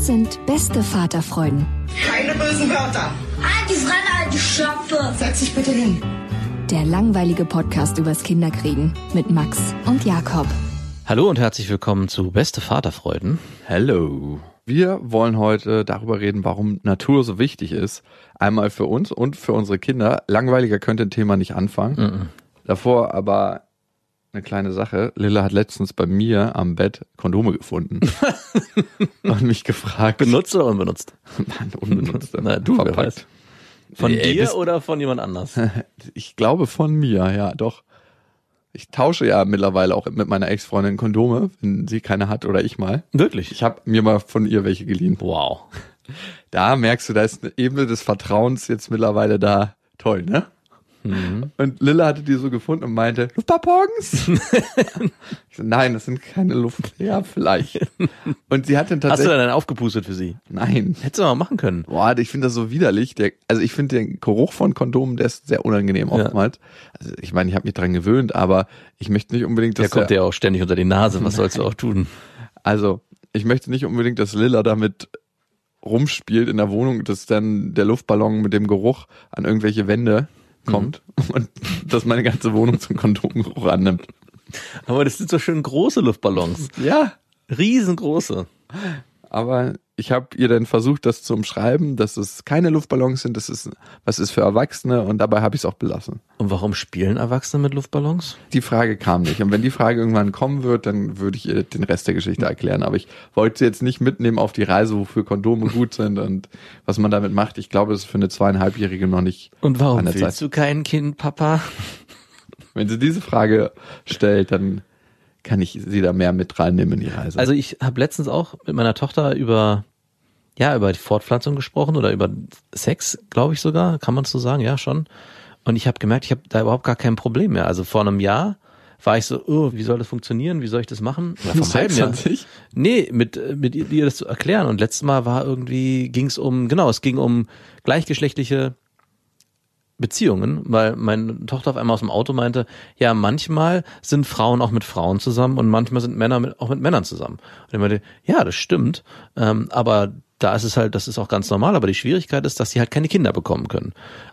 Das sind beste Vaterfreuden. Keine bösen Wörter. Halt die Fremde, halt die Schöpfe. Setz dich bitte hin. Der langweilige Podcast übers Kinderkriegen mit Max und Jakob. Hallo und herzlich willkommen zu Beste Vaterfreuden. Hello. Wir wollen heute darüber reden, warum Natur so wichtig ist. Einmal für uns und für unsere Kinder. Langweiliger könnte ein Thema nicht anfangen. Mhm. Davor aber eine kleine Sache. Lilla hat letztens bei mir am Bett Kondome gefunden und mich gefragt. Benutzt oder unbenutzt? Nein, unbenutzt. Na, du, verpackt. Von Ey, dir oder von jemand anders? Ich glaube von mir, ja, doch. Ich tausche ja mittlerweile auch mit meiner Ex-Freundin Kondome, wenn sie keine hat oder ich mal. Wirklich? Ich habe mir mal von ihr welche geliehen. Wow. Da merkst du, da ist eine Ebene des Vertrauens jetzt mittlerweile da. Toll, ne? Mhm. Und Lilla hatte die so gefunden und meinte, Luftballons? ich so, nein, das sind keine Luft. Ja, vielleicht. Und sie hat dann Hast du tatsächlich, dann aufgepustet für sie? nein. Hättest du mal machen können. Boah, ich finde das so widerlich. Der, also ich finde den Geruch von Kondomen, der ist sehr unangenehm Ja. oftmals. Also ich meine, ich habe mich dran gewöhnt, aber ich möchte nicht unbedingt, Der dass kommt dir ja auch ständig unter die Nase. Was sollst du auch tun? Also, ich möchte nicht unbedingt, dass Lilla damit rumspielt in der Wohnung, dass dann der Luftballon mit dem Geruch an irgendwelche Wände kommt und dass meine ganze Wohnung zum Kondomgeruch annimmt. Aber das sind so schön große Luftballons. Ja, Riesengroße. aber ich habe ihr dann versucht, das zu umschreiben, dass es keine Luftballons sind, das ist was ist für Erwachsene und dabei habe ich es auch belassen. Und warum spielen Erwachsene mit Luftballons? Die Frage kam nicht. Und wenn die Frage irgendwann kommen wird, dann würde ich ihr den Rest der Geschichte erklären. Aber ich wollte sie jetzt nicht mitnehmen auf die Reise, wofür Kondome gut sind und was man damit macht. Ich glaube, das ist für eine zweieinhalbjährige noch nicht Und warum willst Zeit. du kein Kind, Papa? Wenn sie diese Frage stellt, dann kann ich sie da mehr mit reinnehmen in die Reise. Also ich habe letztens auch mit meiner Tochter über ja über die Fortpflanzung gesprochen oder über Sex, glaube ich sogar, kann man so sagen, ja schon. Und ich habe gemerkt, ich habe da überhaupt gar kein Problem mehr. Also vor einem Jahr war ich so, oh, wie soll das funktionieren? Wie soll ich das machen? Oder vor einem Jahr. Nee, mit, mit ihr ihr das zu erklären. Und letztes Mal war irgendwie, ging es um, genau, es ging um gleichgeschlechtliche Beziehungen, weil meine Tochter auf einmal aus dem Auto meinte, ja, manchmal sind Frauen auch mit Frauen zusammen und manchmal sind Männer mit, auch mit Männern zusammen. Und ich meinte, ja, das stimmt, ähm, aber da ist es halt, das ist auch ganz normal, aber die Schwierigkeit ist, dass sie halt keine Kinder bekommen können.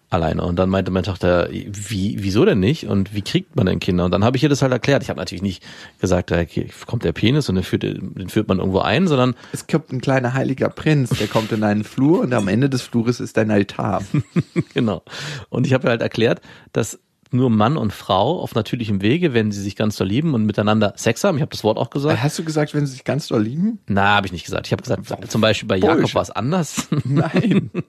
Alleine. Und dann meinte meine Tochter, wie, wieso denn nicht? Und wie kriegt man denn Kinder? Und dann habe ich ihr das halt erklärt. Ich habe natürlich nicht gesagt, da kommt der Penis und den führt, den führt man irgendwo ein, sondern es kommt ein kleiner heiliger Prinz, der kommt in einen Flur und am Ende des Flures ist ein Altar. genau. Und ich habe halt erklärt, dass nur Mann und Frau auf natürlichem Wege, wenn sie sich ganz doll lieben und miteinander Sex haben, ich habe das Wort auch gesagt. Hast du gesagt, wenn sie sich ganz doll lieben? Na, habe ich nicht gesagt. Ich habe gesagt, zum Beispiel bei Jakob war es anders. Nein.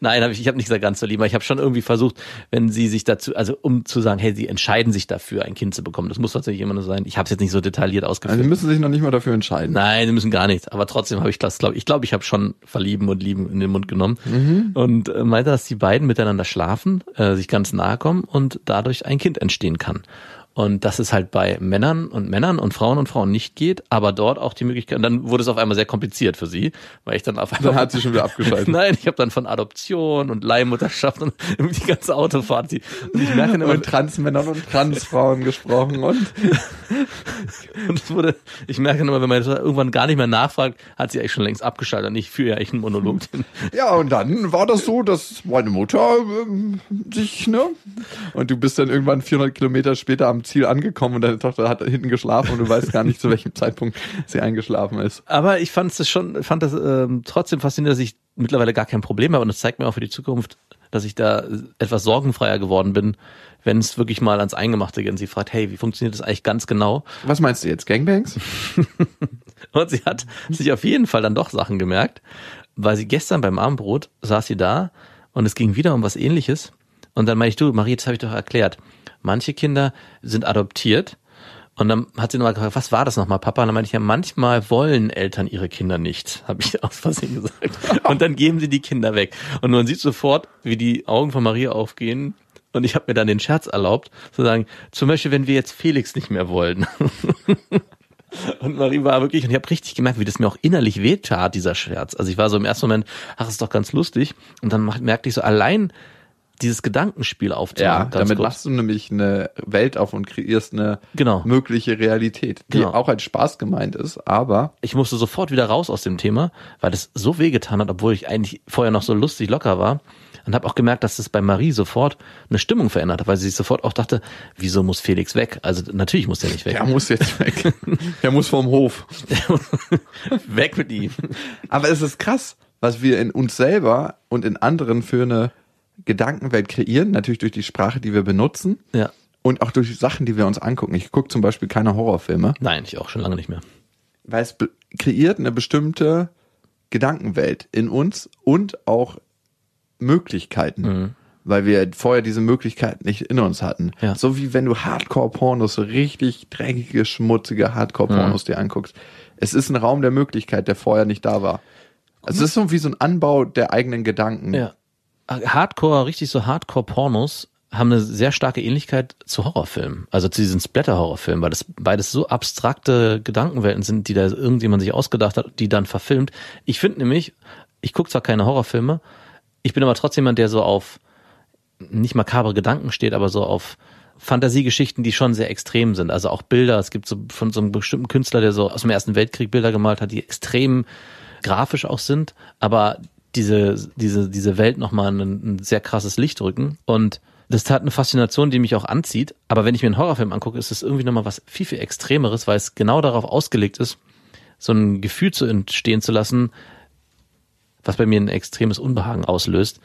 Nein, hab ich, ich habe nicht gesagt ganz so aber ich habe schon irgendwie versucht, wenn sie sich dazu, also um zu sagen, hey, sie entscheiden sich dafür, ein Kind zu bekommen. Das muss tatsächlich immer nur sein. Ich habe es jetzt nicht so detailliert Also ausgeführt. sie müssen sich noch nicht mal dafür entscheiden. Nein, sie müssen gar nichts. Aber trotzdem habe ich das, glaube ich, glaube, ich habe schon verlieben und lieben in den Mund genommen und äh, meinte, dass die beiden miteinander schlafen, äh, sich ganz nahe kommen und dadurch ein Kind entstehen kann. Und dass es halt bei Männern und Männern und Frauen und Frauen nicht geht, aber dort auch die Möglichkeit, und dann wurde es auf einmal sehr kompliziert für sie, weil ich dann auf einmal. Dann hat sie schon wieder abgeschaltet. Nein, ich habe dann von Adoption und Leihmutterschaft und die ganze Autofahrt. Die, und ich merke dann immer, Und Transmännern und Transfrauen gesprochen und Und es wurde, ich merke immer, wenn man irgendwann gar nicht mehr nachfragt, hat sie eigentlich schon längst abgeschaltet und ich führe ja echt einen Monolog. Ja, und dann war das so, dass meine Mutter ähm, sich, ne? Und du bist dann irgendwann 400 Kilometer später am am Ziel angekommen und deine Tochter hat hinten geschlafen und du weißt gar nicht, zu welchem Zeitpunkt sie eingeschlafen ist. Aber ich fand es schon, fand das ähm, trotzdem faszinierend, dass ich mittlerweile gar kein Problem habe und das zeigt mir auch für die Zukunft, dass ich da etwas sorgenfreier geworden bin, wenn es wirklich mal ans Eingemachte geht und sie fragt, hey, wie funktioniert das eigentlich ganz genau? Was meinst du jetzt? Gangbangs? Und sie hat sich auf jeden Fall dann doch Sachen gemerkt, weil sie gestern beim Abendbrot saß sie da und es ging wieder um was ähnliches. Und dann meinte ich, du, Marie, das habe ich doch erklärt. Manche Kinder sind adoptiert. Und dann hat sie nochmal gefragt, was war das nochmal, Papa? Und dann meinte ich ja, manchmal wollen Eltern ihre Kinder nicht, habe ich aus Versehen gesagt. Und dann geben sie die Kinder weg. Und man sieht sofort, wie die Augen von Maria aufgehen. Und ich habe mir dann den Scherz erlaubt, zu sagen, zum Beispiel, wenn wir jetzt Felix nicht mehr wollen. Und Marie war wirklich, und ich habe richtig gemerkt, wie das mir auch innerlich wehtat, dieser Scherz. Also ich war so im ersten Moment, ach, ist doch ganz lustig. Und dann merkte ich so, allein dieses Gedankenspiel aufzumachen. Ja, damit kurz. machst du nämlich eine Welt auf und kreierst eine Genau. mögliche Realität, die Genau. auch als Spaß gemeint ist, aber ich musste sofort wieder raus aus dem Thema, weil das so wehgetan hat, obwohl ich eigentlich vorher noch so lustig locker war. Und habe auch gemerkt, dass das bei Marie sofort eine Stimmung verändert hat, weil sie sich sofort auch dachte, wieso muss Felix weg? Also natürlich muss der nicht weg. der muss jetzt weg. der muss vom Hof. weg mit ihm. Aber es ist krass, was wir in uns selber und in anderen für eine Gedankenwelt kreieren, natürlich durch die Sprache, die wir benutzen Ja. und auch durch Sachen, die wir uns angucken. Ich gucke zum Beispiel keine Horrorfilme, Nein, ich auch schon lange nicht mehr. weil es kreiert eine bestimmte Gedankenwelt in uns und auch Möglichkeiten. Weil wir vorher diese Möglichkeiten nicht in uns hatten. Ja. So wie wenn du Hardcore-Pornos, so richtig dreckige, schmutzige Hardcore-Pornos dir anguckst. Es ist ein Raum der Möglichkeit, der vorher nicht da war. Also es ist so wie so ein Anbau der eigenen Gedanken. Ja. Hardcore, richtig so Hardcore-Pornos haben eine sehr starke Ähnlichkeit zu Horrorfilmen, also zu diesen Splatter-Horrorfilmen, weil das beides so abstrakte Gedankenwelten sind, die da irgendjemand sich ausgedacht hat, die dann verfilmt. Ich finde nämlich, ich gucke zwar keine Horrorfilme, ich bin aber trotzdem jemand, der so auf nicht makabre Gedanken steht, aber so auf Fantasiegeschichten, die schon sehr extrem sind. Also auch Bilder. Es gibt so von so einem bestimmten Künstler, der so aus dem Ersten Weltkrieg Bilder gemalt hat, die extrem grafisch auch sind, aber diese, diese, diese Welt nochmal ein, ein sehr krasses Licht rücken. Und das hat eine Faszination, die mich auch anzieht. Aber wenn ich mir einen Horrorfilm angucke, ist es irgendwie nochmal was viel, viel Extremeres, weil es genau darauf ausgelegt ist, so ein Gefühl zu entstehen zu lassen, was bei mir ein extremes Unbehagen auslöst.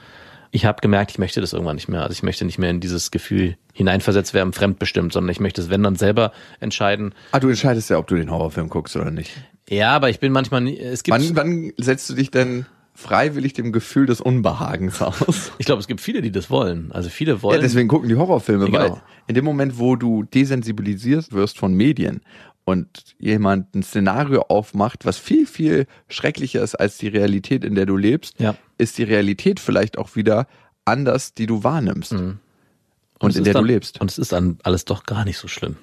Ich habe gemerkt, ich möchte das irgendwann nicht mehr. Also ich möchte nicht mehr in dieses Gefühl hineinversetzt werden, fremdbestimmt, sondern ich möchte es, wenn dann selber entscheiden. Ah, du entscheidest ja, ob du den Horrorfilm guckst oder nicht. Ja, aber ich bin manchmal, nie- es gibt, Wann, wann setzt du dich denn freiwillig dem Gefühl des Unbehagens aus? ich glaube, es gibt viele, die das wollen. Also viele Ja, wollen. deswegen gucken die Horrorfilme, Ja, weil genau. in dem Moment, wo du desensibilisiert wirst von Medien und jemand ein Szenario aufmacht, was viel, viel schrecklicher ist als die Realität, in der du lebst, Ja. ist die Realität vielleicht auch wieder anders, die du wahrnimmst und, es in der dann, du lebst. Und es ist dann alles doch gar nicht so schlimm.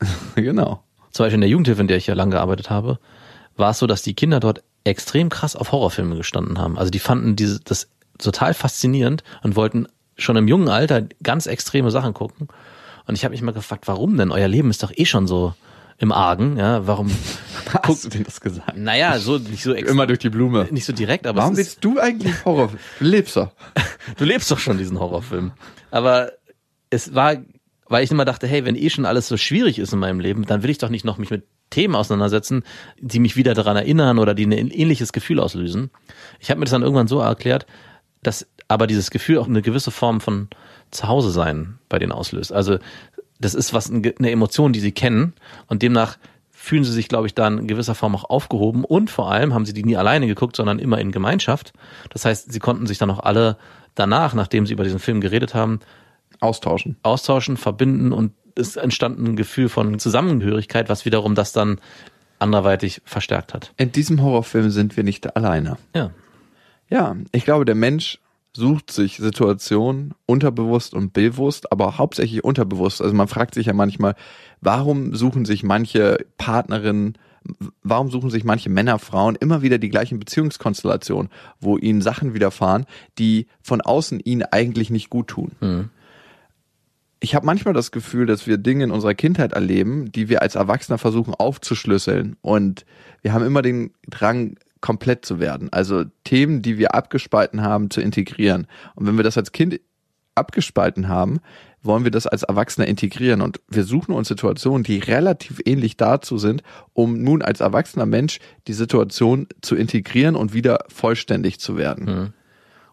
genau. Zum Beispiel in der Jugendhilfe, in der ich ja lange gearbeitet habe, war es so, dass die Kinder dort extrem krass auf Horrorfilme gestanden haben. Also die fanden diese, das total faszinierend und wollten schon im jungen Alter ganz extreme Sachen gucken. Und ich habe mich mal gefragt, warum denn? Euer Leben ist doch eh schon so im Argen, ja? Warum? Hast du denn das gesagt? Naja, so nicht so Immer durch die Blume. nicht so direkt, aber Warum willst du eigentlich Horror? Du lebst doch. du lebst doch schon diesen Horrorfilm. Aber es war, weil ich immer dachte, hey, wenn eh schon alles so schwierig ist in meinem Leben, dann will ich doch nicht noch mich mit Themen auseinandersetzen, die mich wieder daran erinnern oder die ein ähnliches Gefühl auslösen. Ich habe mir das dann irgendwann so erklärt, dass aber dieses Gefühl auch eine gewisse Form von Zuhause sein bei denen auslöst. Also das ist was eine Emotion, die sie kennen und demnach fühlen sie sich, glaube ich, dann in gewisser Form auch aufgehoben und vor allem haben sie die nie alleine geguckt, sondern immer in Gemeinschaft. Das heißt, sie konnten sich dann auch alle danach, nachdem sie über diesen Film geredet haben, Austauschen. austauschen, verbinden und es entstand ein Gefühl von Zusammengehörigkeit, was wiederum das dann anderweitig verstärkt hat. In diesem Horrorfilm sind wir nicht alleine. Ja. Ja, ich glaube, der Mensch sucht sich Situationen unterbewusst und bewusst, aber hauptsächlich unterbewusst. Also man fragt sich ja manchmal, warum suchen sich manche Partnerinnen, warum suchen sich manche Männer, Frauen immer wieder die gleichen Beziehungskonstellationen, wo ihnen Sachen widerfahren, die von außen ihnen eigentlich nicht gut tun. Ich habe manchmal das Gefühl, dass wir Dinge in unserer Kindheit erleben, die wir als Erwachsener versuchen aufzuschlüsseln. Und wir haben immer den Drang, komplett zu werden. Also Themen, die wir abgespalten haben, zu integrieren. Und wenn wir das als Kind abgespalten haben, wollen wir das als Erwachsene integrieren. Und wir suchen uns Situationen, die relativ ähnlich dazu sind, um nun als erwachsener Mensch die Situation zu integrieren und wieder vollständig zu werden.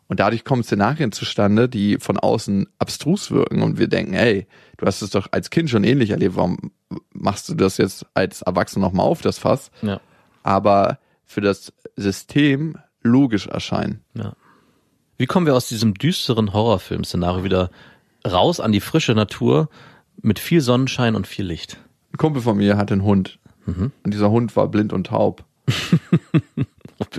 Und dadurch kommen Szenarien zustande, die von außen abstrus wirken und wir denken, hey, du hast es doch als Kind schon ähnlich erlebt, warum machst du das jetzt als Erwachsener nochmal auf, das Fass? Ja. Aber für das System logisch erscheinen. Ja. Wie kommen wir aus diesem düsteren Horrorfilm-Szenario wieder raus an die frische Natur mit viel Sonnenschein und viel Licht? Ein Kumpel von mir hatte einen Hund und dieser Hund war blind und taub.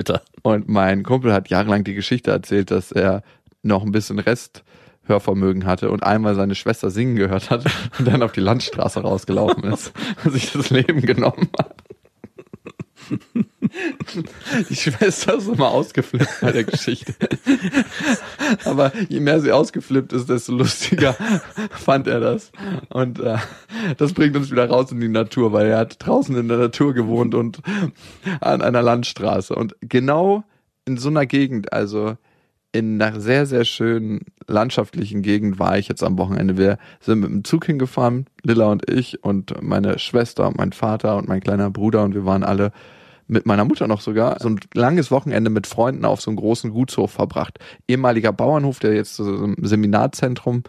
Bitter. Und mein Kumpel hat jahrelang die Geschichte erzählt, dass er noch ein bisschen Resthörvermögen hatte und einmal seine Schwester singen gehört hat und dann auf die Landstraße rausgelaufen ist und sich das Leben genommen hat. Die Schwester ist immer ausgeflippt bei der Geschichte. Aber je mehr sie ausgeflippt ist, desto lustiger fand er das. Und äh, das bringt uns wieder raus in die Natur, weil er hat draußen in der Natur gewohnt und an einer Landstraße. Und genau in so einer Gegend, also in einer sehr, sehr schönen landschaftlichen Gegend war ich jetzt am Wochenende. Wir sind mit dem Zug hingefahren, Lilla und ich und meine Schwester und mein Vater und mein kleiner Bruder und wir waren alle mit meiner Mutter noch sogar so ein langes Wochenende mit Freunden auf so einem großen Gutshof verbracht. Ehemaliger Bauernhof, der jetzt zu so einem Seminarzentrum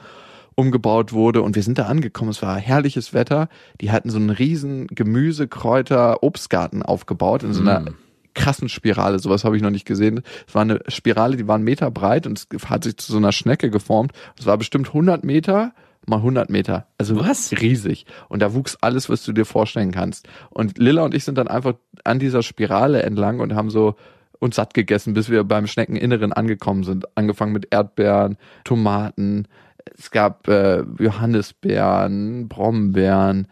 umgebaut wurde und wir sind da angekommen. Es war herrliches Wetter. Die hatten so einen riesen Gemüse, Kräuter, Obstgarten aufgebaut in so einer krassen Spirale. Sowas habe ich noch nicht gesehen. Es war eine Spirale, die war einen Meter breit und es hat sich zu so einer Schnecke geformt. Es war bestimmt 100 Meter mal 100 Meter. Also Was? riesig. Und da wuchs alles, was du dir vorstellen kannst. Und Lilla und ich sind dann einfach an dieser Spirale entlang und haben so uns satt gegessen, bis wir beim Schneckeninneren angekommen sind. Angefangen mit Erdbeeren, Tomaten. Es gab äh, Johannisbeeren, Brombeeren.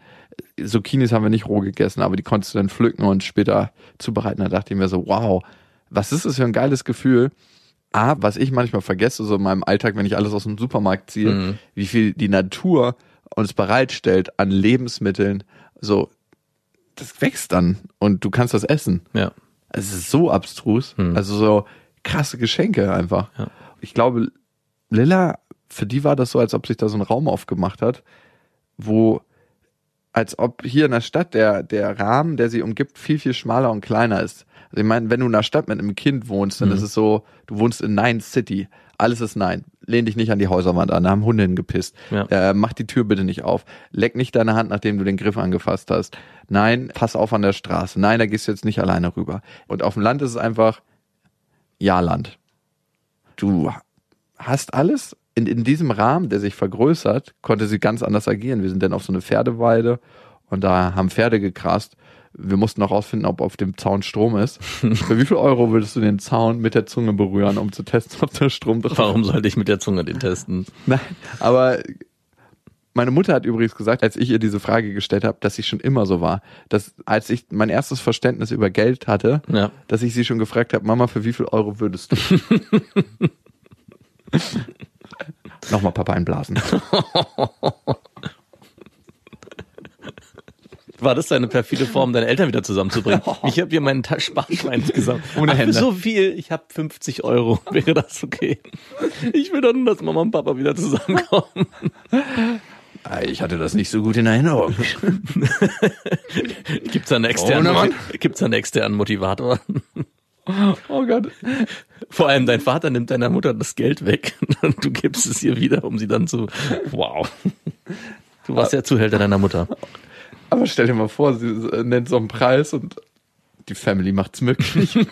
Zucchinis haben wir nicht roh gegessen, aber die konntest du dann pflücken und später zubereiten. Da dachte ich mir so, wow, was ist das für ein geiles Gefühl? A, was ich manchmal vergesse, so in meinem Alltag, wenn ich alles aus dem Supermarkt ziehe, wie viel die Natur uns bereitstellt an Lebensmitteln, so, das wächst dann und du kannst das essen. Ja. Es ist so abstrus. Also so krasse Geschenke einfach. Ja. Ich glaube, Lilla, für die war das so, als ob sich da so ein Raum aufgemacht hat, wo, als ob hier in der Stadt der, der Rahmen, der sie umgibt, viel, viel schmaler und kleiner ist. Also ich meine, wenn du in einer Stadt mit einem Kind wohnst, dann ist es so, du wohnst in Nine City. Alles ist Nein. Lehn dich nicht an die Häuserwand an, da haben Hunde hingepisst. Ja. Äh, mach die Tür bitte nicht auf. Leck nicht deine Hand, nachdem du den Griff angefasst hast. Nein, pass auf an der Straße. Nein, da gehst du jetzt nicht alleine rüber. Und auf dem Land ist es einfach Ja-Land. Du hast alles in, in diesem Rahmen, der sich vergrößert, konnte sie ganz anders agieren. Wir sind dann auf so eine Pferdeweide und da haben Pferde gegrast. Wir mussten auch rausfinden, ob auf dem Zaun Strom ist. Für wie viel Euro würdest du den Zaun mit der Zunge berühren, um zu testen, ob da Strom drauf ist? Warum sollte ich mit der Zunge den testen? Nein, aber meine Mutter hat übrigens gesagt, als ich ihr diese Frage gestellt habe, dass sie schon immer so war. Dass als ich mein erstes Verständnis über Geld hatte, Ja. dass ich sie schon gefragt habe, Mama, für wie viel Euro würdest du? Nochmal Papa einblasen. War das deine perfide Form, deine Eltern wieder zusammenzubringen? Ich habe hier meinen Sparschwein gesammelt. Ohne Hände. so viel, ich habe 50 Euro. Wäre das okay? Ich will doch nur, dass Mama und Papa wieder zusammenkommen. Ich hatte das nicht so gut in Erinnerung. Gibt's da einen externen, gibt's einen externen Motivator? Oh Gott. Vor allem dein Vater nimmt deiner Mutter das Geld weg und du gibst es ihr wieder, um sie dann zu, wow. Du warst der Zuhälter deiner Mutter. Aber stell dir mal vor, sie nennt so einen Preis und die Family macht's möglich.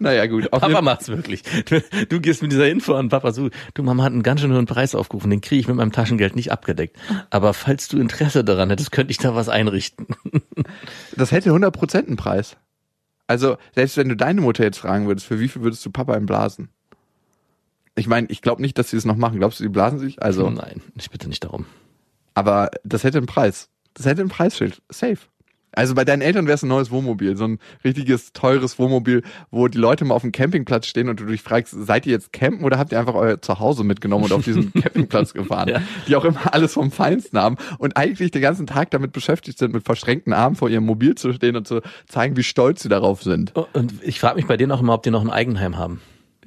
naja, gut. Papa jeden- macht's wirklich. Du, du gehst mit dieser Info an Papa so, du Mama hat einen ganz schön hohen Preis aufgerufen, den kriege ich mit meinem Taschengeld nicht abgedeckt. Aber falls du Interesse daran hättest, könnte ich da was einrichten. das hätte 100% einen Preis. Also, selbst wenn du deine Mutter jetzt fragen würdest, für wie viel würdest du Papa einblasen? Ich meine, ich glaube nicht, dass sie es noch machen. Glaubst du, die blasen sich? Also, Nein, ich bitte nicht darum. aber das hätte einen Preis. Das hätte ein Preisschild. Safe. Also bei deinen Eltern wäre es ein neues Wohnmobil, so ein richtiges, teures Wohnmobil, wo die Leute mal auf dem Campingplatz stehen und du dich fragst, seid ihr jetzt campen oder habt ihr einfach euer Zuhause mitgenommen und auf diesen Campingplatz gefahren? Ja. Die auch immer alles vom Feinsten haben und eigentlich den ganzen Tag damit beschäftigt sind, mit verschränkten Armen vor ihrem Mobil zu stehen und zu zeigen, wie stolz sie darauf sind. Oh, Und ich frage mich bei denen auch immer, ob die noch ein Eigenheim haben.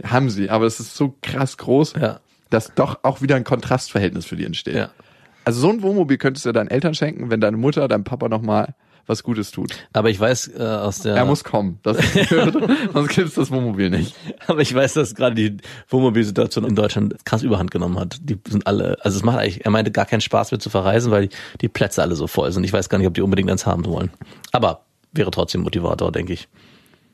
Haben sie, aber es ist so krass groß, Ja. dass doch auch wieder ein Kontrastverhältnis für die entsteht. Ja. Also so ein Wohnmobil könntest du deinen Eltern schenken, wenn deine Mutter, dein Papa nochmal was Gutes tut. Aber ich weiß äh, aus der Er muss kommen. Das, sonst gibt's das Wohnmobil nicht. Aber ich weiß, dass gerade die Wohnmobilsituation in Deutschland krass überhand genommen hat. Die sind alle, also es macht eigentlich, er meinte gar keinen Spaß mehr zu verreisen, weil die, die Plätze alle so voll sind. Ich weiß gar nicht, ob die unbedingt eins haben wollen. Aber wäre trotzdem Motivator, denke ich.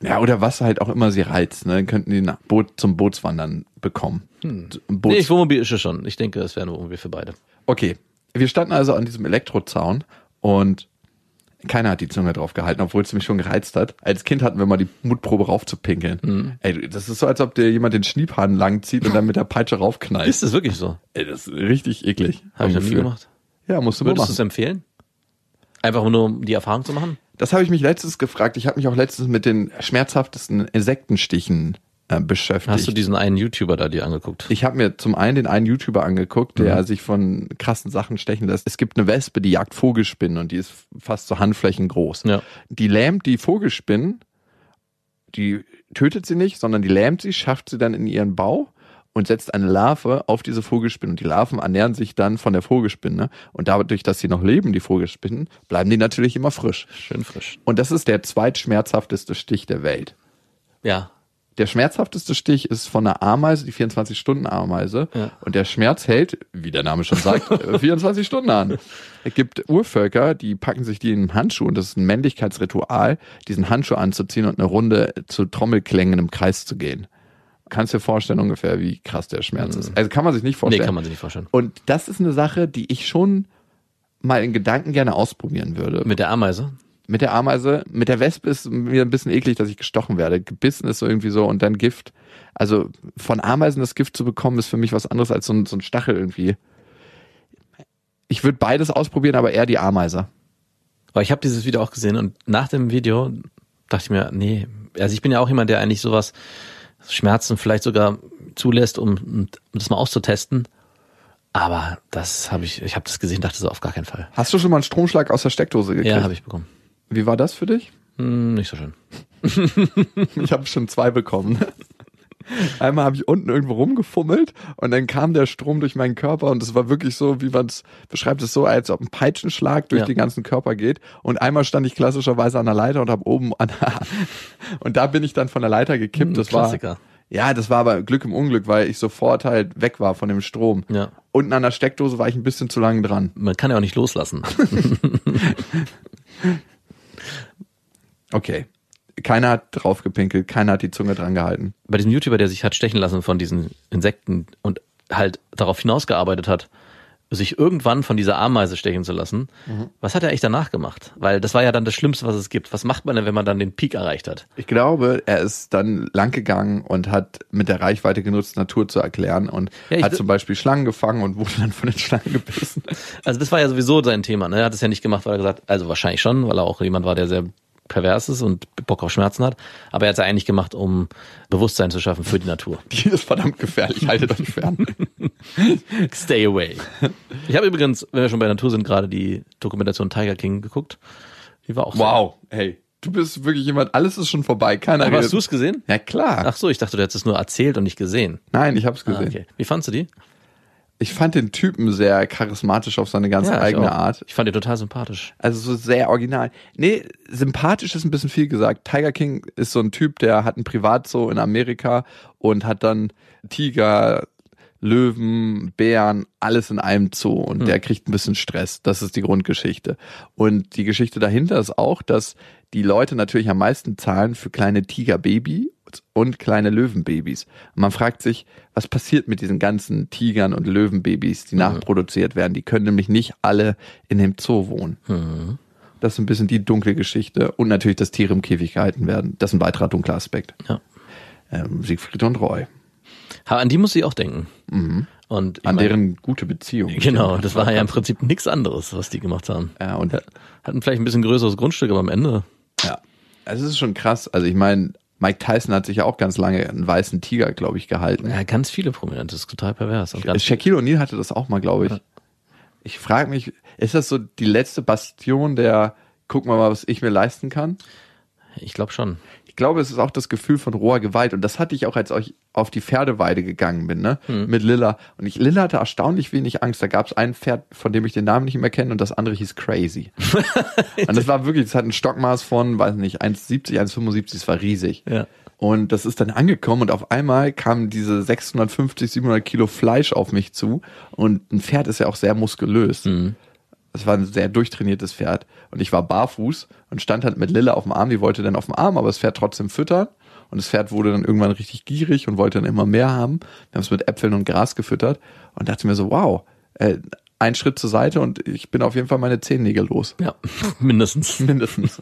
Ja, oder was halt auch immer sie reizt, ne? Dann könnten die nach Boot zum Bootswandern bekommen. Ein Boots Nee, ich Wohnmobil ist es schon. Ich denke, es wäre ein Wohnmobil für beide. Okay, wir standen also an diesem Elektrozaun und keiner hat die Zunge drauf gehalten, obwohl es mich schon gereizt hat. Als Kind hatten wir mal die Mutprobe raufzupinkeln. Mhm. Ey, das ist so, als ob dir jemand den Schniebhahn langzieht und dann mit der Peitsche raufknallt. Ist das wirklich so? Ey, das ist richtig eklig. Habe ich noch nie gemacht. Ja, musst du mal Würdest du es empfehlen? Einfach nur, um die Erfahrung zu machen? Das habe ich mich letztens gefragt. Ich habe mich auch letztens mit den schmerzhaftesten Insektenstichen äh, beschäftigt. Hast du diesen einen YouTuber da dir angeguckt? Ich habe mir zum einen den einen YouTuber angeguckt, der Mhm. sich von krassen Sachen stechen lässt. Es gibt eine Wespe, die jagt Vogelspinnen und die ist fast so Handflächen groß. Ja. Die lähmt die Vogelspinnen, die tötet sie nicht, sondern die lähmt sie, schafft sie dann in ihren Bau und setzt eine Larve auf diese Vogelspinne. Und die Larven ernähren sich dann von der Vogelspinne. Und dadurch, dass sie noch leben, die Vogelspinnen, bleiben die natürlich immer frisch. Schön frisch. Und das ist der zweitschmerzhafteste Stich der Welt. Ja. Der schmerzhafteste Stich ist von einer Ameise, die 24-Stunden-Ameise. Ja. Und der Schmerz hält, wie der Name schon sagt, äh, 24 Stunden an. Es gibt Urvölker, die packen sich die in einen Handschuh und das ist ein Männlichkeitsritual, diesen Handschuh anzuziehen und eine Runde zu Trommelklängen im Kreis zu gehen. Kannst dir vorstellen ungefähr, wie krass der Schmerz ist. Also kann man sich nicht Nee, vorstellen. kann man sich nicht vorstellen. Und das ist eine Sache, die ich schon mal in Gedanken gerne ausprobieren würde. Mit der Ameise? Mit der Ameise, mit der Wespe ist mir ein bisschen eklig, dass ich gestochen werde. Gebissen ist so irgendwie so und dann Gift. Also von Ameisen das Gift zu bekommen, ist für mich was anderes als so ein, so ein Stachel irgendwie. Ich würde beides ausprobieren, aber eher die Ameise. Aber ich habe dieses Video auch gesehen und nach dem Video dachte ich mir, nee, also ich bin ja auch jemand, der eigentlich sowas, Schmerzen vielleicht sogar zulässt, um, das mal auszutesten. Aber das habe ich, ich habe das gesehen, dachte so auf gar keinen Fall. Hast du schon mal einen Stromschlag aus der Steckdose gekriegt? Ja, habe ich bekommen. Wie war das für dich? Hm, nicht so schön. Ich habe schon zwei bekommen. Einmal habe ich unten irgendwo rumgefummelt und dann kam der Strom durch meinen Körper und es war wirklich so, wie man es beschreibt, es so, als ob ein Peitschenschlag durch Ja. den ganzen Körper geht. Und einmal stand ich klassischerweise an der Leiter und habe oben an der, und da bin ich dann von der Leiter gekippt. Hm, Das Klassiker. war ja, das war aber Glück im Unglück, weil ich sofort halt weg war von dem Strom. Ja. Unten an der Steckdose war ich ein bisschen zu lange dran. Man kann ja auch nicht loslassen. Okay. Keiner hat drauf gepinkelt, keiner hat die Zunge dran gehalten. Bei diesem YouTuber, der sich hat stechen lassen von diesen Insekten und halt darauf hinausgearbeitet hat, sich irgendwann von dieser Ameise stechen zu lassen, was hat er echt danach gemacht? Weil das war ja dann das Schlimmste, was es gibt. Was macht man denn, wenn man dann den Peak erreicht hat? Ich glaube, er ist dann lang gegangen und hat mit der Reichweite genutzt, Natur zu erklären und Ja, hat zum Beispiel Schlangen gefangen und wurde dann von den Schlangen gebissen. Also das war ja sowieso sein Thema. Ne? Er hat es ja nicht gemacht, weil er gesagt, also wahrscheinlich schon, weil er auch jemand war, der sehr pervers ist und Bock auf Schmerzen hat. Aber er hat es ja eigentlich gemacht, um Bewusstsein zu schaffen für die Natur. Die ist verdammt gefährlich, haltet euch fern. Stay away. Ich habe übrigens, wenn wir schon bei Natur sind, gerade die Dokumentation Tiger King geguckt. Die war auch sehr- Wow, hey, du bist wirklich jemand, alles ist schon vorbei, keiner Aber hast du es gesehen? Ja klar. Ach so, ich dachte, du hättest es nur erzählt und nicht gesehen. Nein, ich hab's Ah, gesehen. okay. Wie fandst du die? Ich fand den Typen sehr charismatisch auf seine ganz ich eigene auch. Art. Ich fand die total sympathisch. Also so sehr original. Nee, sympathisch ist ein bisschen viel gesagt. Tiger King ist so ein Typ, der hat ein Privatzoo in Amerika und hat dann Tiger, Löwen, Bären, alles in einem Zoo und der kriegt ein bisschen Stress. Das ist die Grundgeschichte. Und die Geschichte dahinter ist auch, dass die Leute natürlich am meisten zahlen für kleine Tigerbabys und kleine Löwenbabys. Und man fragt sich, was passiert mit diesen ganzen Tigern und Löwenbabys, die nachproduziert werden? Die können nämlich nicht alle in dem Zoo wohnen. Das ist ein bisschen die dunkle Geschichte. Und natürlich, dass Tiere im Käfig gehalten werden. Das ist ein weiterer dunkler Aspekt. Ja. Ähm, Siegfried und Roy. An die musste ich auch denken. Und ich An meine- deren gute Beziehung. Genau, das war ja im Prinzip nichts anderes, was die gemacht haben. Ja, und Hatten vielleicht ein bisschen größeres Grundstück, aber am Ende. ja. Es ist schon krass. Also ich meine, Mike Tyson hat sich ja auch ganz lange einen weißen Tiger, glaube ich, gehalten. Ja, ganz viele Prominente, das ist total pervers. Und ganz, Shaquille O'Neal hatte das auch mal, glaube ich. Ich frage mich, ist das so die letzte Bastion der, guck mal, was ich mir leisten kann? ich glaube schon. Ich glaube, es ist auch das Gefühl von roher Gewalt. Und das hatte ich auch, als ich auf die Pferdeweide gegangen bin, ne? Mit Lilla. Und ich, Lilla hatte erstaunlich wenig Angst. Da gab es ein Pferd, von dem ich den Namen nicht mehr kenne, und das andere hieß Crazy. und das war wirklich, das hat ein Stockmaß von, weiß nicht, 1,70, 1,75, es war riesig. Ja. Und das ist dann angekommen und auf einmal kamen diese 650, 700 Kilo Fleisch auf mich zu. Und ein Pferd ist ja auch sehr muskulös. Es war ein sehr durchtrainiertes Pferd. Und ich war barfuß und stand halt mit Lille auf dem Arm. Die wollte dann auf dem Arm, aber das Pferd trotzdem füttern. Und das Pferd wurde dann irgendwann richtig gierig und wollte dann immer mehr haben. Wir haben es mit Äpfeln und Gras gefüttert und dachte mir so, wow, äh, ein Schritt zur Seite und ich bin auf jeden Fall meine Zehennägel los. Ja, mindestens. Mindestens.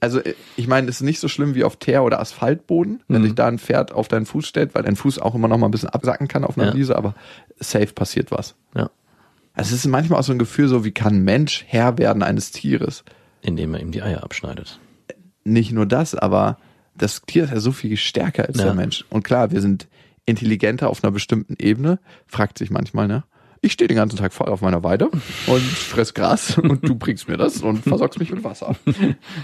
Also äh, ich meine, es ist nicht so schlimm wie auf Teer- oder Asphaltboden, wenn sich da ein Pferd auf deinen Fuß stellt, weil dein Fuß auch immer noch mal ein bisschen absacken kann auf einer Ja. Wiese, aber safe passiert was. Ja. Also es ist manchmal auch so ein Gefühl so, wie kann Mensch Herr werden eines Tieres? Indem er ihm die Eier abschneidet. Nicht nur das, aber das Tier ist ja so viel stärker als Ja. der Mensch. Und klar, wir sind intelligenter auf einer bestimmten Ebene, fragt sich manchmal, ne? Ich stehe den ganzen Tag voll auf meiner Weide und fress Gras und du bringst mir das und versorgst mich mit Wasser.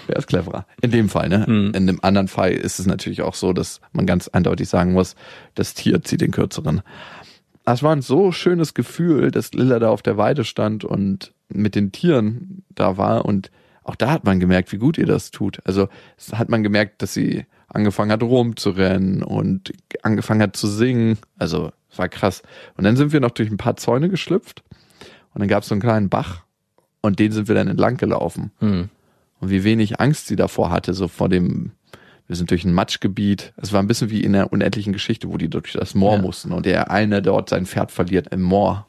Wer ist cleverer? In dem Fall, ne? In dem anderen Fall ist es natürlich auch so, dass man ganz eindeutig sagen muss, das Tier zieht den kürzeren. Es war ein so schönes Gefühl, dass Lilla da auf der Weide stand und mit den Tieren da war und auch da hat man gemerkt, wie gut ihr das tut. Also hat man gemerkt, dass sie angefangen hat rumzurennen und angefangen hat zu singen. Also es war krass. Und dann sind wir noch durch ein paar Zäune geschlüpft und dann gab es so einen kleinen Bach und den sind wir dann entlang gelaufen. Hm. Und wie wenig Angst sie davor hatte, so vor dem, wir sind durch ein Matschgebiet. Es war ein bisschen wie in der unendlichen Geschichte, wo die durch das Moor Ja. mussten und der eine dort sein Pferd verliert im Moor.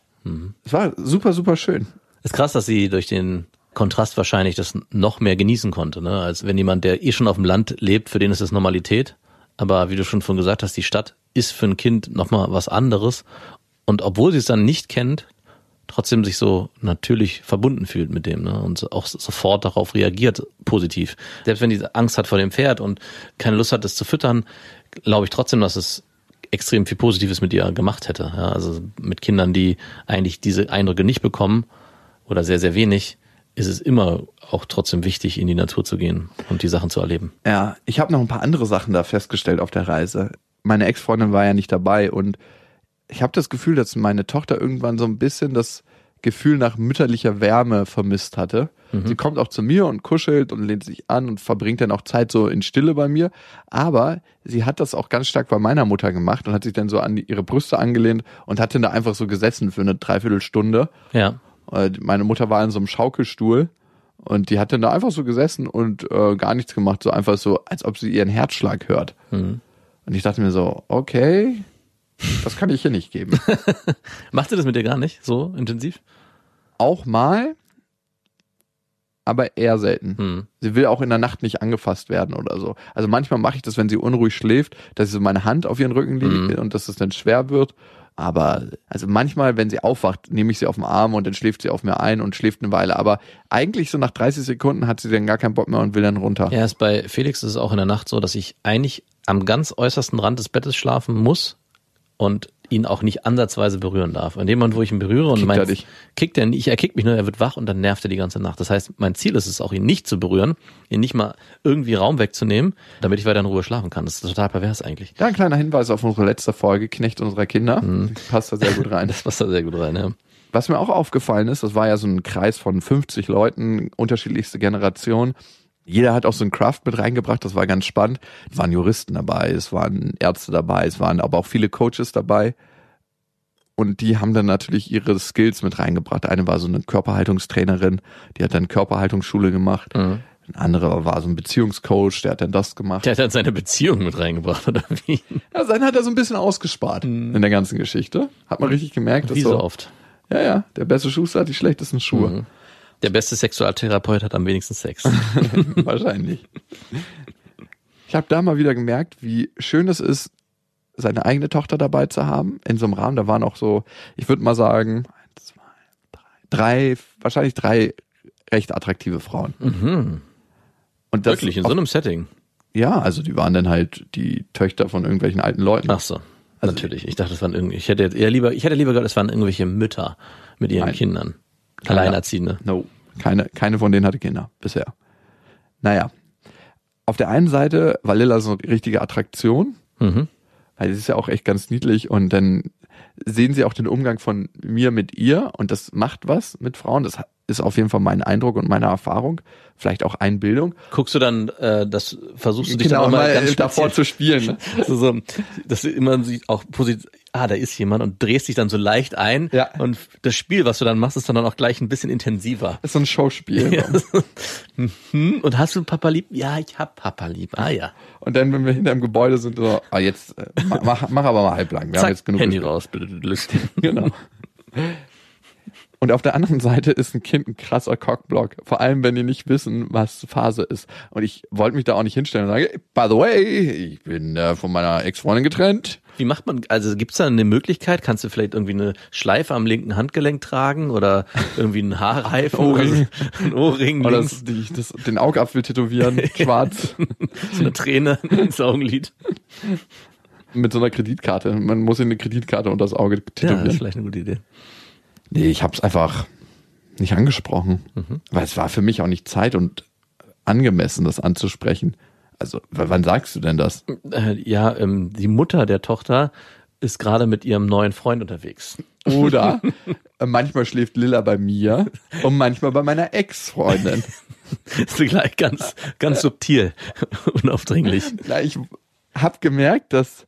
Es war super, super schön. Ist krass, dass sie durch den Kontrast wahrscheinlich das noch mehr genießen konnte, ne? als wenn jemand, der eh schon auf dem Land lebt, für den ist das Normalität. Aber wie du schon von gesagt hast, die Stadt ist für ein Kind nochmal was anderes. Und obwohl sie es dann nicht kennt, trotzdem sich so natürlich verbunden fühlt mit dem ne? und auch sofort darauf reagiert positiv. Selbst wenn die Angst hat vor dem Pferd und keine Lust hat, es zu füttern, glaube ich trotzdem, dass es extrem viel Positives mit ihr gemacht hätte. Ja? Also mit Kindern, die eigentlich diese Eindrücke nicht bekommen oder sehr, sehr wenig, ist es immer auch trotzdem wichtig, in die Natur zu gehen und die Sachen zu erleben. Ja, ich habe noch ein paar andere Sachen da festgestellt auf der Reise. Meine Ex-Freundin war ja nicht dabei und ich habe das Gefühl, dass meine Tochter irgendwann so ein bisschen das Gefühl nach mütterlicher Wärme vermisst hatte. Sie kommt auch zu mir und kuschelt und lehnt sich an und verbringt dann auch Zeit so in Stille bei mir. Aber sie hat das auch ganz stark bei meiner Mutter gemacht und hat sich dann so an ihre Brüste angelehnt und hat dann da einfach so gesessen für eine Dreiviertelstunde. Ja. Äh, Meine Mutter war in so einem Schaukelstuhl und die hat dann da einfach so gesessen und äh, gar nichts gemacht, so einfach so, als ob sie ihren Herzschlag hört. Und ich dachte mir so, okay, das kann ich hier nicht geben. Macht sie das mit dir gar nicht so intensiv? auch mal, aber eher selten. Hm. Sie will auch in der Nacht nicht angefasst werden oder so. Also manchmal mache ich das, wenn sie unruhig schläft, dass ich so meine Hand auf ihren Rücken lege und dass es dann schwer wird. Aber also manchmal, wenn sie aufwacht, nehme ich sie auf den Arm und dann schläft sie auf mir ein und schläft eine Weile. Aber eigentlich so nach 30 Sekunden hat sie dann gar keinen Bock mehr und will dann runter. Ja, ist bei Felix ist es auch in der Nacht so, dass ich eigentlich am ganz äußersten Rand des Bettes schlafen muss und ihn auch nicht ansatzweise berühren darf. In dem Moment, wo ich ihn berühre und Kickt mein, er dich? kickt er nicht, er kickt mich nur, er wird wach und dann nervt er die ganze Nacht. Das heißt, mein Ziel ist es auch, ihn nicht zu berühren, ihn nicht mal irgendwie Raum wegzunehmen, damit ich weiter in Ruhe schlafen kann. Das ist total pervers eigentlich. Ja, ein kleiner Hinweis auf unsere letzte Folge, Knecht unserer Kinder. Passt da sehr gut rein. Das passt da sehr gut rein, ja. Was mir auch aufgefallen ist, das war ja so ein Kreis von 50 Leuten, unterschiedlichste Generationen. Jeder hat auch so ein Craft mit reingebracht, das war ganz spannend. Es waren Juristen dabei, es waren Ärzte dabei, es waren aber auch viele Coaches dabei. Und die haben dann natürlich ihre Skills mit reingebracht. Eine war so eine Körperhaltungstrainerin, die hat dann Körperhaltungsschule gemacht. Ein anderer war so ein Beziehungscoach, der hat dann das gemacht. Der hat dann seine Beziehung mit reingebracht, oder wie? Ja, seinen hat er so ein bisschen ausgespart in der ganzen Geschichte. Hat man richtig gemerkt. Wie so oft. Ja, ja, der beste Schuster hat die schlechtesten Schuhe. Der beste Sexualtherapeut hat am wenigsten Sex. Wahrscheinlich. Ich habe da mal wieder gemerkt, wie schön es ist, seine eigene Tochter dabei zu haben. In so einem Rahmen, da waren auch so, ich würde mal sagen, eins, zwei, drei, drei, wahrscheinlich drei recht attraktive Frauen. Und das Wirklich, in auch, so einem Setting. Ja, also die waren dann halt die Töchter von irgendwelchen alten Leuten. Ach so. Also Natürlich. Ich dachte, es waren irgendwie, ich hätte jetzt eher lieber, ich hätte lieber gehört, es waren irgendwelche Mütter mit ihren Nein. Kindern. Alleinerziehende. No, keine, keine von denen hatte Kinder bisher. Naja. auf der einen Seite war Lilla so eine richtige Attraktion, Mhm. weil sie ist ja auch echt ganz niedlich und dann sehen sie auch den Umgang von mir mit ihr und das macht was mit Frauen. Das ist auf jeden Fall mein Eindruck und meine Erfahrung, vielleicht auch Einbildung. Guckst du dann, äh, das versuchst du dich Genau, dann auch mal mal ganz davor zu spielen. Ne? so, so, dass immer sich auch positiv, ah, da ist jemand und drehst dich dann so leicht ein. Ja. Und das Spiel, was du dann machst, ist dann auch gleich ein bisschen intensiver. Ist so ein Showspiel. Ja. Mhm. Und hast du Papa lieb? Ja, ich hab Papa lieb. Ah ja. Und dann, wenn wir hinter dem Gebäude sind, so, ah, jetzt äh, mach, mach aber mal halblang. Wir haben Zack, jetzt genug Handy gespielt. raus, bitte. Genau. Und auf der anderen Seite ist ein Kind ein krasser Cockblock. Vor allem, wenn die nicht wissen, was Phase ist. Und ich wollte mich da auch nicht hinstellen und sagen, by the way, ich bin äh, von meiner Ex-Freundin getrennt. Wie macht man, also gibt's da eine Möglichkeit? Kannst du vielleicht irgendwie eine Schleife am linken Handgelenk tragen oder irgendwie einen Haarreifen? Ohrring. Ein Ohrring Oder das, die, das, den Augapfel tätowieren, schwarz, so eine Träne ins Augenlid. mit so einer Kreditkarte. Man muss eine Kreditkarte unter das Auge Ja, das ist tätowieren. vielleicht eine gute Idee. nee, ich hab's einfach nicht angesprochen. Mhm. Weil es war für mich auch nicht Zeit und angemessen, das anzusprechen. Also, wann sagst du denn das? Äh, ja, ähm, die Mutter der Tochter ist gerade mit ihrem neuen Freund unterwegs. Oder manchmal schläft Lilla bei mir und manchmal bei meiner Ex-Freundin. ist gleich ganz, ganz subtil, unaufdringlich. Na, ich habe gemerkt, dass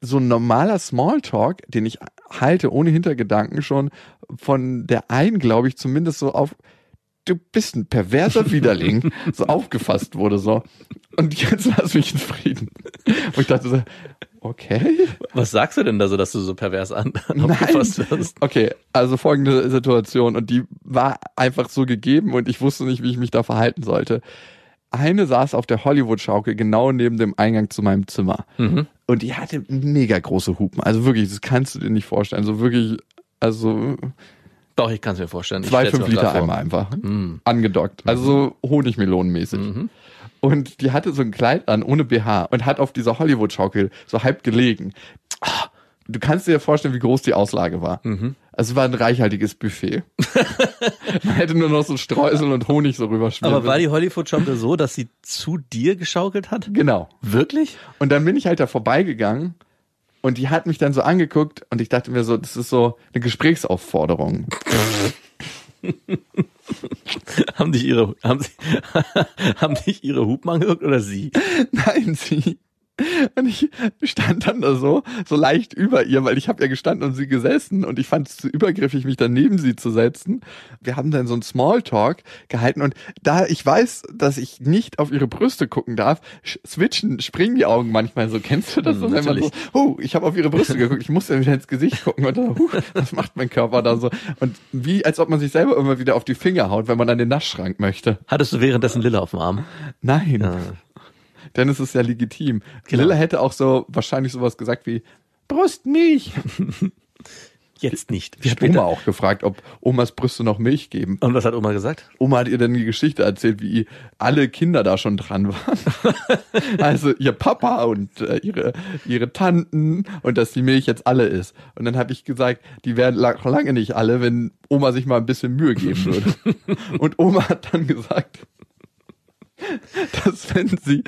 so ein normaler Smalltalk, den ich halte ohne Hintergedanken schon von der einen, glaube ich, zumindest so auf du bist ein perverser Widerling, so aufgefasst wurde so. Und jetzt lass mich in Frieden. Und ich dachte so, okay. Was sagst du denn da so, dass du so pervers an, aufgefasst wirst? Okay, also folgende Situation und die war einfach so gegeben und ich wusste nicht, wie ich mich da verhalten sollte. Eine saß auf der Hollywood-Schaukel genau neben dem Eingang zu meinem Zimmer Mhm. und die hatte mega große Hupen. Also wirklich, das kannst du dir nicht vorstellen. Also wirklich, also Doch, ich kann es mir vorstellen. Zwei fünf Liter. Eimer einfach Mhm. angedockt. Also so Honigmelonenmäßig. Und die hatte so ein Kleid an ohne BH und hat auf dieser Hollywood-Schaukel so halb gelegen. Ah, Du kannst dir vorstellen, wie groß die Auslage war. Mhm. Also es war ein reichhaltiges Buffet. Man hätte nur noch so Streusel und Honig so rüberschmieren Aber war die Hollywood-Schaukel so, dass sie zu dir geschaukelt hat? Genau. Wirklich? Und dann bin ich halt da vorbeigegangen und die hat mich dann so angeguckt und ich dachte mir so, das ist so eine Gesprächsaufforderung. Haben dich ihre, haben sie, haben dich ihre Hupen angeguckt oder sie? Nein, sie. Und ich stand dann da so, so leicht über ihr, weil ich habe ja gestanden und sie gesessen und ich fand es zu übergriffig, mich dann neben sie zu setzen. Wir haben dann so einen Smalltalk gehalten und da ich weiß, dass ich nicht auf ihre Brüste gucken darf, switchen, springen die Augen manchmal so. Kennst du das? Hm, so, wenn man so, oh, ich habe auf ihre Brüste geguckt, ich muss ja wieder ins Gesicht gucken und dann, huh, was macht mein Körper da so? Und wie, als ob man sich selber immer wieder auf die Finger haut, wenn man an den Naschschrank möchte. Hattest du währenddessen Lilla auf dem Arm? Nein. Ja. Dann ist es ja legitim. Genau. Lilla hätte auch so wahrscheinlich sowas gesagt wie Brustmilch. Jetzt nicht. Ich habe Oma auch gefragt, ob Omas Brüste noch Milch geben. Und was hat Oma gesagt? Oma hat ihr dann die Geschichte erzählt, wie alle Kinder da schon dran waren. also ihr Papa und äh, ihre, ihre Tanten und dass die Milch jetzt alle ist. Und dann habe ich gesagt, die wären la- lange nicht alle, wenn Oma sich mal ein bisschen Mühe geben würde. und Oma hat dann gesagt, dass wenn sie,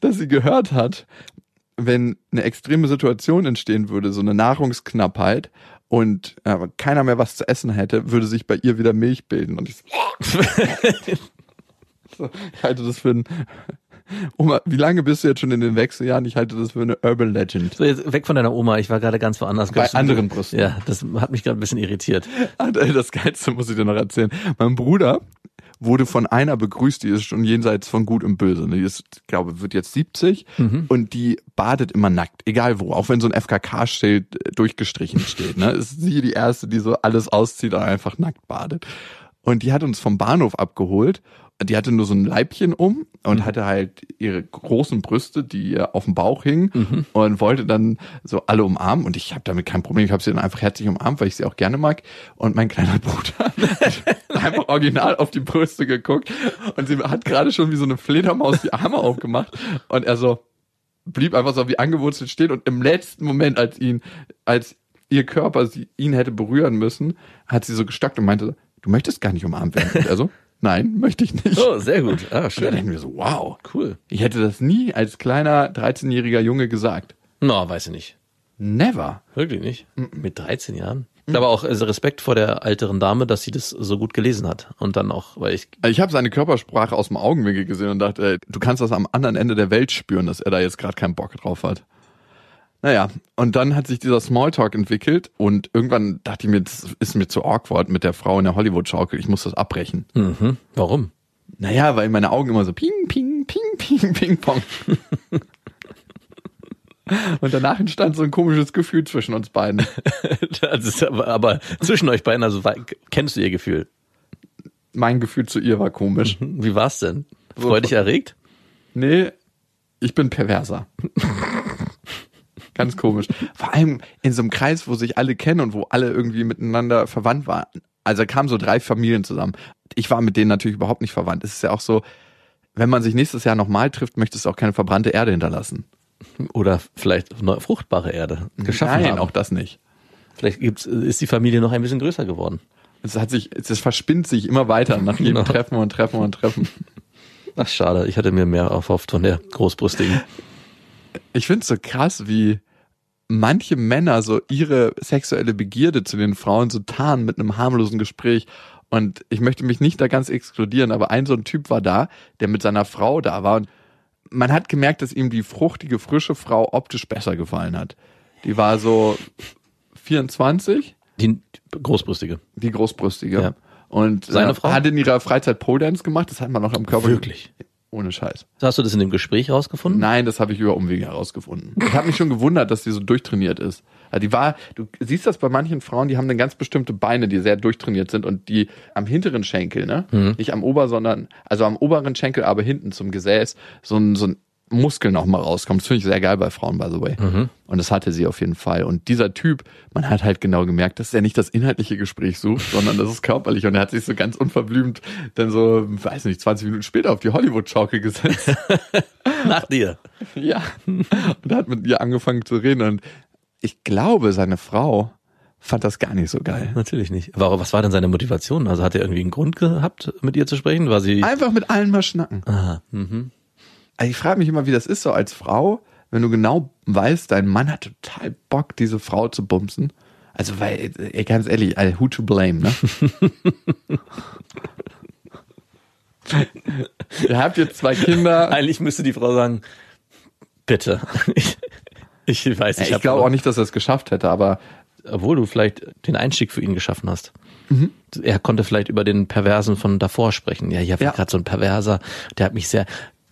dass sie gehört hat, wenn eine extreme Situation entstehen würde, so eine Nahrungsknappheit und äh, keiner mehr was zu essen hätte, würde sich bei ihr wieder Milch bilden. Und ich so, so, ich halte das für ein Oma, wie lange bist du jetzt schon in den Wechseljahren? Ich halte das für eine Urban Legend. So, jetzt weg von deiner Oma. Ich war gerade ganz woanders. Bei anderen Brüsten. Ja, das hat mich gerade ein bisschen irritiert. Das Geilste muss ich dir noch erzählen. Mein Bruder wurde von einer begrüßt, die ist schon jenseits von Gut und Böse. Die ist, ich glaube, wird jetzt 70 und die badet immer nackt, egal wo. Auch wenn so ein FKK-Schild durchgestrichen steht. Ne? Ist sie die Erste, die so alles auszieht und einfach nackt badet. Und die hat uns vom Bahnhof abgeholt. Die hatte nur so ein Leibchen um und hatte halt ihre großen Brüste, die ihr auf dem Bauch hingen und wollte dann so alle umarmen. Und ich habe damit kein Problem. Ich habe sie dann einfach herzlich umarmt, weil ich sie auch gerne mag. Und mein kleiner Bruder hat einfach original auf die Brüste geguckt und sie hat gerade schon wie so eine Fledermaus die Arme aufgemacht. Und er so blieb einfach so wie angewurzelt stehen und im letzten Moment, als ihn, als ihr Körper sie, ihn hätte berühren müssen, hat sie so gestockt und meinte, du möchtest gar nicht umarmt werden. Und er so, Nein, möchte ich nicht. Oh, sehr gut. Ah, Und da schön. denken wir so, wow. Cool. Ich hätte das nie als kleiner 13-jähriger Junge gesagt. Na, weiß ich nicht. Never. Wirklich nicht. Mit 13 Jahren. Aber auch also Respekt vor der älteren Dame, dass sie das so gut gelesen hat. Und dann auch, weil ich, Also Ich habe seine Körpersprache aus dem Augenwinkel gesehen und dachte, ey, du kannst das am anderen Ende der Welt spüren, dass er da jetzt gerade keinen Bock drauf hat. Naja, und dann hat sich dieser Smalltalk entwickelt und irgendwann dachte ich mir, das ist mir zu awkward mit der Frau in der Hollywood-Schaukel, ich muss das abbrechen. mhm. warum? Naja, weil meine Augen immer so ping, ping, ping, ping, ping, pong. und danach entstand so ein komisches Gefühl zwischen uns beiden. Aber, aber zwischen euch beiden, also kennst du ihr Gefühl? Mein Gefühl zu ihr war komisch. Wie war's denn? Freudig erregt? Nee, ich bin perverser. Ganz komisch. Vor allem in so einem Kreis, wo sich alle kennen und wo alle irgendwie miteinander verwandt waren. Also kamen so drei Familien zusammen. Ich war mit denen natürlich überhaupt nicht verwandt. Es ist ja auch so, wenn man sich nächstes Jahr nochmal trifft, möchtest du auch keine verbrannte Erde hinterlassen. Oder vielleicht neue fruchtbare Erde geschaffen Nein, haben. auch das nicht. Vielleicht gibt's, ist die Familie noch ein bisschen größer geworden. Es hat sich, es verspinnt sich immer weiter nach jedem Genau. Treffen und Treffen und Treffen. Ach, schade. Ich hatte mir mehr erhofft von der Großbrüstigen. Ich finde es so krass, wie manche Männer so ihre sexuelle Begierde zu den Frauen so tarnen mit einem harmlosen Gespräch. Und ich möchte mich nicht da ganz exkludieren, aber ein so ein Typ war da, der mit seiner Frau da war. Und man hat gemerkt, dass ihm die fruchtige, frische Frau optisch besser gefallen hat. Die war so 24, Die Großbrüstige. die großbrüstige. Ja. Und Seine äh, Frau? hat in ihrer Freizeit Pole Dance gemacht. Das hat man noch am Körper. Wirklich? Ohne Scheiß. Hast du das in dem Gespräch rausgefunden? Nein, das habe ich über Umwege herausgefunden. Ich habe mich schon gewundert, dass die so durchtrainiert ist. Also die war, du siehst das bei manchen Frauen, die haben dann ganz bestimmte Beine, die sehr durchtrainiert sind und die am hinteren Schenkel, ne? Nicht am Ober, sondern, also am oberen Schenkel, aber hinten zum Gesäß, so ein, so ein Muskel noch mal rauskommt. Das finde ich sehr geil bei Frauen, by the way. Und das hatte sie auf jeden Fall. Und dieser Typ, man hat halt genau gemerkt, dass er nicht das inhaltliche Gespräch sucht, sondern das ist körperlich. Und er hat sich so ganz unverblümt dann so, weiß nicht, 20 Minuten später auf die Hollywood-Schaukel gesetzt. Nach dir. Ja. Und hat mit ihr angefangen zu reden. Und ich glaube, seine Frau fand das gar nicht so geil. Natürlich nicht. Warum, was war denn seine Motivation? Also hat er irgendwie einen Grund gehabt, mit ihr zu sprechen? War sie. Einfach mit allen mal schnacken. Aha, mhm. Also ich frage mich immer, wie das ist so als Frau, wenn du genau weißt, dein Mann hat total Bock, diese Frau zu bumsen. Also, weil, ey, ganz ehrlich, also, who to blame, ne? Ihr habt jetzt zwei Kinder. Eigentlich müsste die Frau sagen, bitte. Ich, ich weiß, ich, Ich hab glaube auch nicht, dass er es geschafft hätte, aber obwohl du vielleicht den Einstieg für ihn geschaffen hast. Mhm. Er konnte vielleicht über den Perversen von davor sprechen. Ja, hier war Ja. gerade so ein Perverser, der hat mich sehr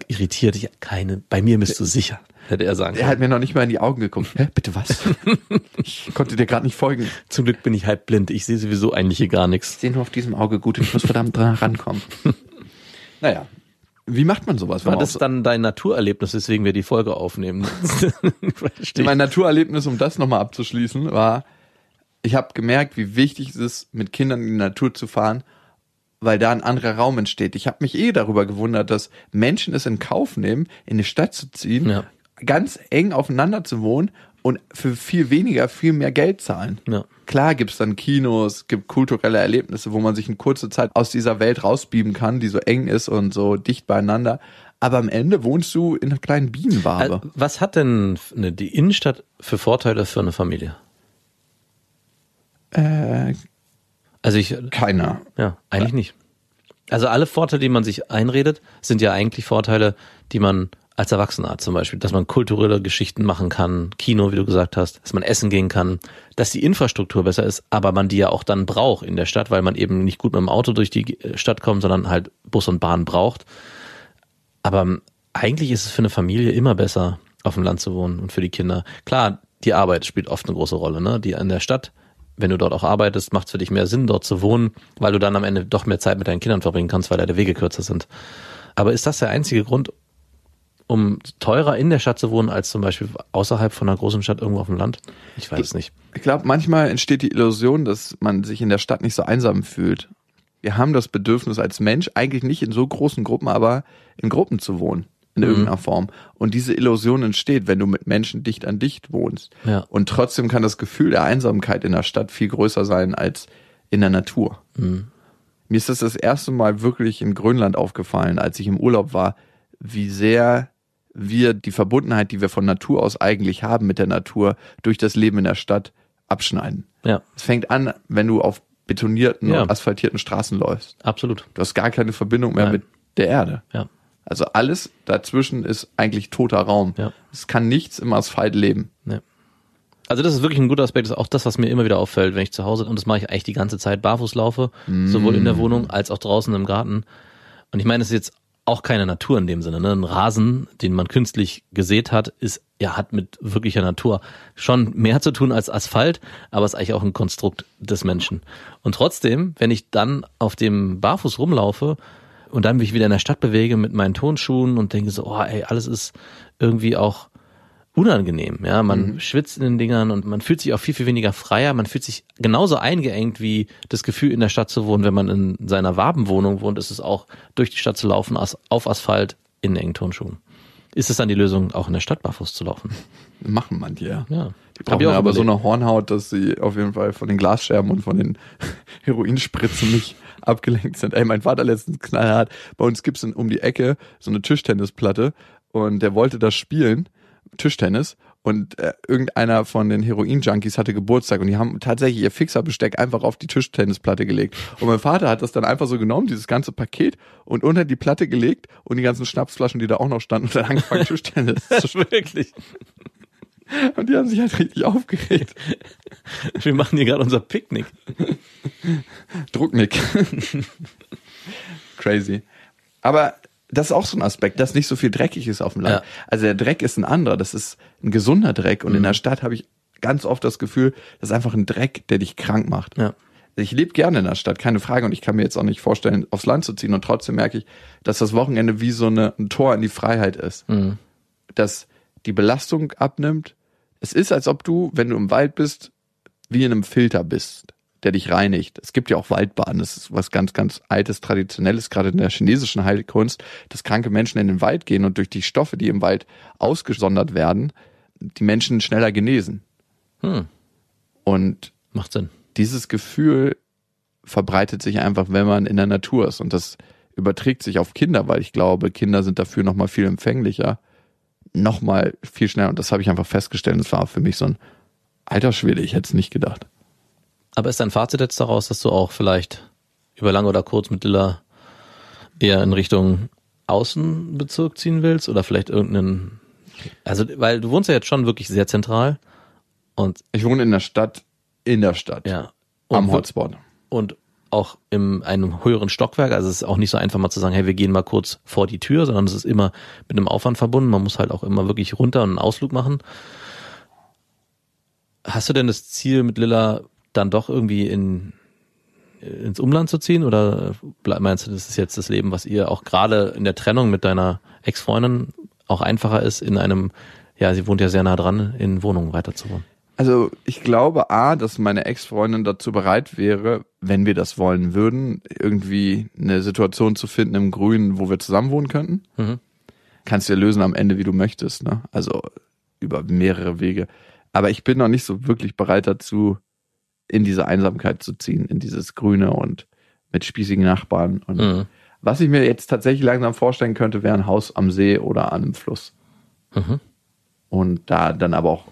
irritiert. Ich keine, bei mir bist du sicher, hätte er sagen er können. hat mir noch nicht mal in die Augen geguckt. Hä, bitte was? Ich konnte dir gerade nicht folgen. Zum Glück bin ich halb blind. Ich sehe sowieso eigentlich hier gar nichts. Ich sehe nur auf diesem Auge gut, ich muss verdammt dran rankommen. naja. Wie macht man sowas? War das dann dein Naturerlebnis, weswegen wir die Folge aufnehmen? Mein Naturerlebnis, um das nochmal abzuschließen, war, ich habe gemerkt, wie wichtig es ist, mit Kindern in die Natur zu fahren, weil da ein anderer Raum entsteht. Ich habe mich eh darüber gewundert, dass Menschen es in Kauf nehmen, in eine Stadt zu ziehen, Ja. ganz eng aufeinander zu wohnen und für viel weniger viel mehr Geld zahlen. Ja. Klar gibt's dann Kinos, gibt kulturelle Erlebnisse, wo man sich in kurzer Zeit aus dieser Welt rausbieben kann, die so eng ist und so dicht beieinander. Aber am Ende wohnst du in einer kleinen Bienenwabe. Äh, Was hat denn ne, die Innenstadt für Vorteile für eine Familie? Äh, Also ich, keiner. ja, eigentlich nicht. Also alle Vorteile, die man sich einredet, sind ja eigentlich Vorteile, die man als Erwachsener hat zum Beispiel, dass man kulturelle Geschichten machen kann, Kino, wie du gesagt hast, dass man essen gehen kann, dass die Infrastruktur besser ist, aber man die ja auch dann braucht in der Stadt, weil man eben nicht gut mit dem Auto durch die Stadt kommt, sondern halt Bus und Bahn braucht. Aber ähm, eigentlich ist es für eine Familie immer besser, auf dem Land zu wohnen und für die Kinder. Klar, die Arbeit spielt oft eine große Rolle, ne? Die in der Stadt, wenn du dort auch arbeitest, macht es für dich mehr Sinn, dort zu wohnen, weil du dann am Ende doch mehr Zeit mit deinen Kindern verbringen kannst, weil deine Wege kürzer sind. Aber ist das der einzige Grund, um teurer in der Stadt zu wohnen, als zum Beispiel außerhalb von einer großen Stadt irgendwo auf dem Land? Ich weiß es nicht. Ich glaube, manchmal entsteht die Illusion, dass man sich in der Stadt nicht so einsam fühlt. Wir haben das Bedürfnis als Mensch, eigentlich nicht in so großen Gruppen, aber in Gruppen zu wohnen. In irgendeiner Form. Und diese Illusion entsteht, wenn du mit Menschen dicht an dicht wohnst. Ja. Und trotzdem kann das Gefühl der Einsamkeit in der Stadt viel größer sein als in der Natur. Mir ist das das erste Mal wirklich in Grönland aufgefallen, als ich im Urlaub war, wie sehr wir die Verbundenheit, die wir von Natur aus eigentlich haben mit der Natur, durch das Leben in der Stadt abschneiden. Ja, Es fängt an, wenn du auf betonierten Ja. und asphaltierten Straßen läufst. absolut. Du hast gar keine Verbindung mehr Nein. mit der Erde. Ja. Also alles dazwischen ist eigentlich toter Raum. Ja. Es kann nichts im Asphalt leben. Ja. Also das ist wirklich ein guter Aspekt, das ist auch das, was mir immer wieder auffällt, wenn ich zu Hause, und das mache ich eigentlich die ganze Zeit, barfuß laufe, sowohl in der Wohnung als auch draußen im Garten. Und ich meine, es ist jetzt auch keine Natur in dem Sinne. Ne? Ein Rasen, den man künstlich gesät hat, ist ja hat mit wirklicher Natur schon mehr zu tun als Asphalt, aber ist eigentlich auch ein Konstrukt des Menschen. Und trotzdem, wenn ich dann auf dem Barfuß rumlaufe und dann mich wieder in der Stadt bewege mit meinen Tonschuhen und denke so, oh ey, alles ist irgendwie auch unangenehm. Ja, man schwitzt in den Dingern und man fühlt sich auch viel, viel weniger freier. Man fühlt sich genauso eingeengt wie das Gefühl, in der Stadt zu wohnen. Wenn man in seiner Wabenwohnung wohnt, ist es auch durch die Stadt zu laufen, auf Asphalt in engen Turnschuhen. Ist es dann die Lösung, auch in der Stadt barfuß zu laufen? Machen manche, ja. Ja. Die brauchen ja aber so überlegt. eine Hornhaut, dass sie auf jeden Fall von den Glasscherben und von den Heroinspritzen nicht abgelenkt sind. Ey, mein Vater letztens knallhart. Bei uns gibt's in, um die Ecke so eine Tischtennisplatte und der wollte das spielen, Tischtennis. Und äh, irgendeiner von den Heroin-Junkies hatte Geburtstag und die haben tatsächlich ihr Fixerbesteck einfach auf die Tischtennisplatte gelegt. Und mein Vater hat das dann einfach so genommen, dieses ganze Paket, und unter die Platte gelegt und die ganzen Schnapsflaschen, die da auch noch standen, und dann angefangen, Tischtennis zu spielen. Wirklich. Und die haben sich halt richtig aufgeregt. Wir machen hier gerade unser Picknick. Drucknick. Crazy. Aber das ist auch so ein Aspekt, dass nicht so viel dreckig ist auf dem Land. Ja. Also der Dreck ist ein anderer, das ist ein gesunder Dreck. Und in Mhm. der Stadt habe ich ganz oft das Gefühl, das ist einfach ein Dreck, der dich krank macht. Ja. Ich lebe gerne in der Stadt, keine Frage. Und ich kann mir jetzt auch nicht vorstellen, aufs Land zu ziehen. Und trotzdem merke ich, dass das Wochenende wie so eine, ein Tor in die Freiheit ist. Mhm. Dass die Belastung abnimmt. Es ist, als ob du, wenn du im Wald bist, wie in einem Filter bist, der dich reinigt. Es gibt ja auch Waldbaden. Das ist was ganz, ganz altes, traditionelles, gerade in der chinesischen Heilkunst, dass kranke Menschen in den Wald gehen und durch die Stoffe, die im Wald ausgesondert werden, die Menschen schneller genesen. Hm. Und Macht Sinn. dieses Gefühl verbreitet sich einfach, wenn man in der Natur ist. Und das überträgt sich auf Kinder, weil ich glaube, Kinder sind dafür nochmal viel empfänglicher, nochmal viel schneller. Und das habe ich einfach festgestellt. Das war für mich so ein alter Schwede, ich hätte es nicht gedacht. Aber ist dein Fazit jetzt daraus, dass du auch vielleicht über lang oder kurz mit Lilla eher in Richtung Außenbezirk ziehen willst oder vielleicht irgendeinen, also, weil du wohnst ja jetzt schon wirklich sehr zentral und Ich wohne in der Stadt, in der Stadt, ja. am Und- Hotspot. und auch in einem höheren Stockwerk. Also es ist auch nicht so einfach mal zu sagen, hey, wir gehen mal kurz vor die Tür, sondern es ist immer mit einem Aufwand verbunden. Man muss halt auch immer wirklich runter und einen Ausflug machen. Hast du denn das Ziel mit Lilla dann doch irgendwie in ins Umland zu ziehen oder meinst du, das ist jetzt das Leben, was ihr auch gerade in der Trennung mit deiner Ex-Freundin auch einfacher ist, in einem, ja, sie wohnt ja sehr nah dran, in Wohnungen weiter zu wohnen? Also ich glaube A, dass meine Ex-Freundin dazu bereit wäre, wenn wir das wollen würden, irgendwie eine Situation zu finden im Grünen, wo wir zusammen wohnen könnten. Mhm. Kannst du ja lösen am Ende, wie du möchtest, ne? Also über mehrere Wege. Aber ich bin noch nicht so wirklich bereit dazu, in diese Einsamkeit zu ziehen, in dieses Grüne und mit spießigen Nachbarn. Und Mhm. was ich mir jetzt tatsächlich langsam vorstellen könnte, wäre ein Haus am See oder an einem Fluss. Mhm. Und da dann aber auch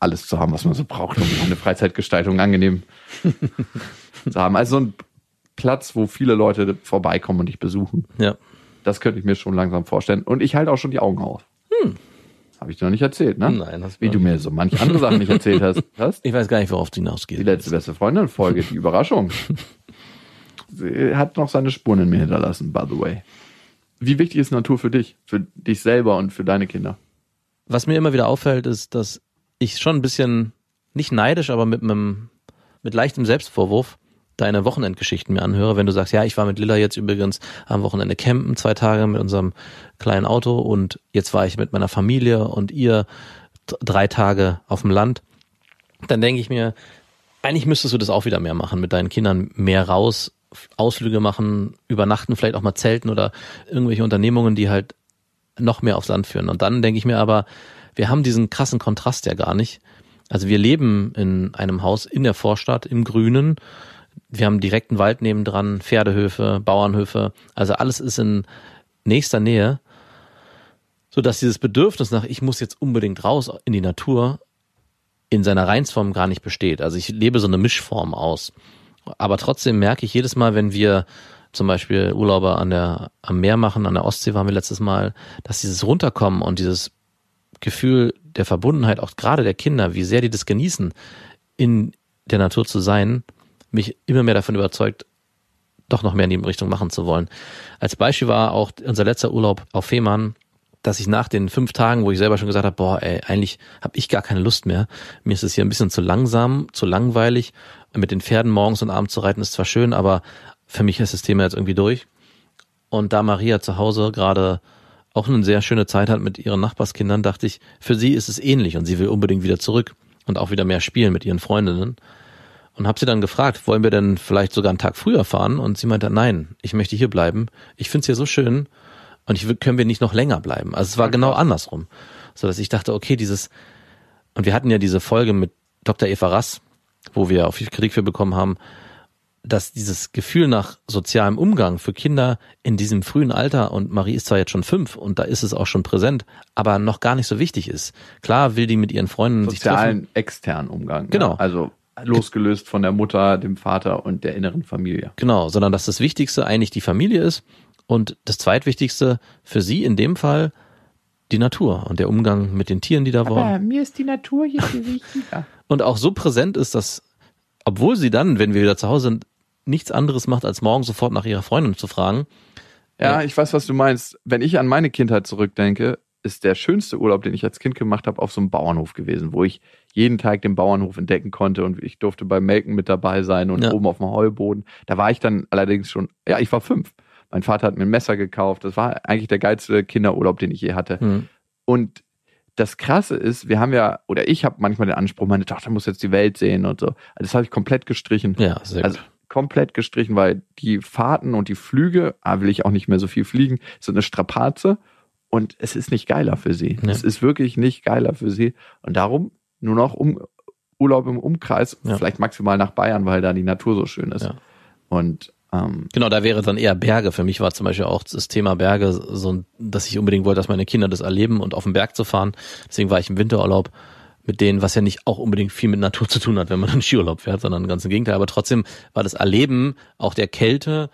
alles zu haben, was man so braucht, um eine Freizeitgestaltung angenehm zu haben. Also so ein Platz, wo viele Leute vorbeikommen und dich besuchen. Ja. Das könnte ich mir schon langsam vorstellen. Und ich halte auch schon die Augen auf. Habe ich dir noch nicht erzählt, ne? Nein, hast Wie du mir so manche andere Sachen nicht erzählt hast. hast? Ich weiß gar nicht, worauf du Die hinausgehst. letzte beste Freundin-Folge, die Überraschung. Sie hat noch seine Spuren in mir hinterlassen, by the way. Wie wichtig ist Natur für dich, für dich selber und für deine Kinder? Was mir immer wieder auffällt, ist, dass ich schon ein bisschen, nicht neidisch, aber mit einem, mit leichtem Selbstvorwurf deine Wochenendgeschichten mir anhöre, wenn du sagst, ja, ich war mit Lilla jetzt übrigens am Wochenende campen, zwei Tage mit unserem kleinen Auto und jetzt war ich mit meiner Familie und ihr drei Tage auf dem Land. Dann denke ich mir, eigentlich müsstest du das auch wieder mehr machen, mit deinen Kindern mehr raus, Ausflüge machen, übernachten, vielleicht auch mal zelten oder irgendwelche Unternehmungen, die halt noch mehr aufs Land führen. Und dann denke ich mir aber, wir haben diesen krassen Kontrast ja gar nicht. Also wir leben in einem Haus in der Vorstadt, im Grünen, wir haben direkten Wald nebendran, Pferdehöfe, Bauernhöfe, also alles ist in nächster Nähe, so dass dieses Bedürfnis nach ich muss jetzt unbedingt raus in die Natur in seiner Reinsform gar nicht besteht. Also ich lebe so eine Mischform aus. Aber trotzdem merke ich jedes Mal, wenn wir zum Beispiel Urlaube an der, am Meer machen, an der Ostsee waren wir letztes Mal, dass dieses Runterkommen und dieses Gefühl der Verbundenheit, auch gerade der Kinder, wie sehr die das genießen, in der Natur zu sein, mich immer mehr davon überzeugt, doch noch mehr in die Richtung machen zu wollen. Als Beispiel war auch unser letzter Urlaub auf Fehmarn, dass ich nach den fünf Tagen, wo ich selber schon gesagt habe, boah, ey, eigentlich habe ich gar keine Lust mehr. Mir ist es hier ein bisschen zu langsam, zu langweilig. Mit den Pferden morgens und abends zu reiten ist zwar schön, aber für mich ist das Thema jetzt irgendwie durch. Und da Maria zu Hause gerade auch eine sehr schöne Zeit hat mit ihren Nachbarskindern, dachte ich, für sie ist es ähnlich und sie will unbedingt wieder zurück und auch wieder mehr spielen mit ihren Freundinnen. Und habe sie dann gefragt, wollen wir denn vielleicht sogar einen Tag früher fahren? Und sie meinte, nein, ich möchte hier bleiben. Ich finde es hier so schön und ich können wir nicht noch länger bleiben. Also es war genau andersrum. So dass ich dachte, okay, dieses, und wir hatten ja diese Folge mit Dr. Eva Rass, wo wir auch viel Kritik für bekommen haben, dass dieses Gefühl nach sozialem Umgang für Kinder in diesem frühen Alter, und Marie ist zwar jetzt schon fünf und da ist es auch schon präsent, aber noch gar nicht so wichtig ist. Klar will die mit ihren Freunden sich treffen. Sozialen externen Umgang. Genau. Ne? Also losgelöst von der Mutter, dem Vater und der inneren Familie. Genau, sondern dass das Wichtigste eigentlich die Familie ist und das Zweitwichtigste für sie in dem Fall die Natur und der Umgang mit den Tieren, die da wohnen. mir ist die Natur hier viel wichtiger. Und auch so präsent ist, dass, obwohl sie dann, wenn wir wieder zu Hause sind, nichts anderes macht, als morgen sofort nach ihrer Freundin zu fragen. Ja, ich weiß, was du meinst. Wenn ich an meine Kindheit zurückdenke, ist der schönste Urlaub, den ich als Kind gemacht habe, auf so einem Bauernhof gewesen, wo ich jeden Tag den Bauernhof entdecken konnte und ich durfte beim Melken mit dabei sein und Ja. oben auf dem Heuboden. Da war ich dann allerdings schon, ja, ich war fünf. Mein Vater hat mir ein Messer gekauft. Das war eigentlich der geilste Kinderurlaub, den ich je hatte. Hm. Und das Krasse ist, wir haben ja, oder ich habe manchmal den Anspruch, meine Tochter muss jetzt die Welt sehen und so. Also Das habe ich komplett gestrichen. Ja, sehr Also gut. komplett gestrichen, weil die Fahrten und die Flüge, ah, will ich auch nicht mehr so viel fliegen, sind eine Strapaze und es ist nicht geiler für sie. Ja. Es ist wirklich nicht geiler für sie. Und darum nur noch um, Urlaub im Umkreis, Ja. vielleicht maximal nach Bayern, weil da die Natur so schön ist. Ja. Und ähm, Genau, da wäre dann eher Berge. Für mich war zum Beispiel auch das Thema Berge so, dass ich unbedingt wollte, dass meine Kinder das erleben und auf den Berg zu fahren. Deswegen war ich im Winterurlaub mit denen, was ja nicht auch unbedingt viel mit Natur zu tun hat, wenn man einen Skiurlaub fährt, sondern ganz im Gegenteil. Aber trotzdem war das Erleben auch der Kälte,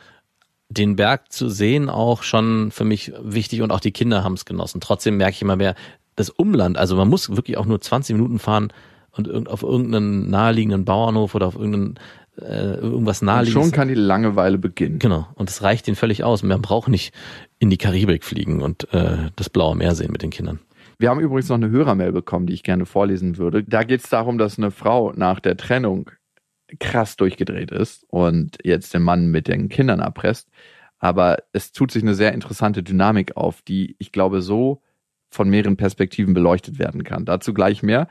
den Berg zu sehen, auch schon für mich wichtig und auch die Kinder haben es genossen. Trotzdem merke ich immer mehr, das Umland, also man muss wirklich auch nur 20 Minuten fahren und auf irgendeinen naheliegenden Bauernhof oder auf irgendeinen äh, irgendwas und naheliegendes. schon kann die Langeweile beginnen. Genau. Und es reicht ihnen völlig aus. Man braucht nicht in die Karibik fliegen und äh, das blaue Meer sehen mit den Kindern. Wir haben übrigens noch eine Hörermail bekommen, die ich gerne vorlesen würde. Da geht es darum, dass eine Frau nach der Trennung krass durchgedreht ist und jetzt den Mann mit den Kindern erpresst. Aber es tut sich eine sehr interessante Dynamik auf, die ich glaube so von mehreren Perspektiven beleuchtet werden kann. Dazu gleich mehr.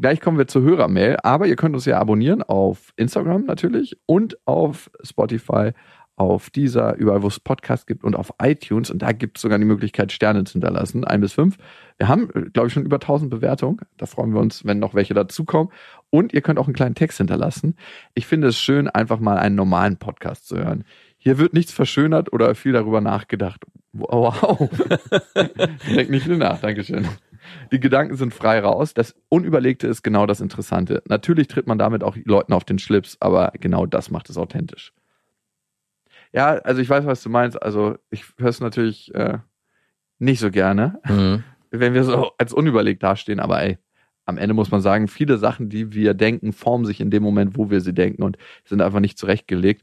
Gleich kommen wir zur Hörermail, aber ihr könnt uns ja abonnieren auf Instagram natürlich und auf Spotify, auf dieser, überall wo es Podcasts gibt und auf iTunes. Und da gibt es sogar die Möglichkeit, Sterne zu hinterlassen, ein bis fünf. Wir haben, glaube ich, schon über 1000 Bewertungen. Da freuen wir uns, wenn noch welche dazukommen. Und ihr könnt auch einen kleinen Text hinterlassen. Ich finde es schön, einfach mal einen normalen Podcast zu hören. Hier wird nichts verschönert oder viel darüber nachgedacht. Wow. Denk nicht viel nach, Dankeschön. Die Gedanken sind frei raus. Das Unüberlegte ist genau das Interessante. Natürlich tritt man damit auch Leuten auf den Schlips, aber genau das macht es authentisch. Ja, also ich weiß, was du meinst. Also ich höre es natürlich äh, nicht so gerne, Mhm. wenn wir so als unüberlegt dastehen, aber ey, am Ende muss man sagen, viele Sachen, die wir denken, formen sich in dem Moment, wo wir sie denken und sind einfach nicht zurechtgelegt.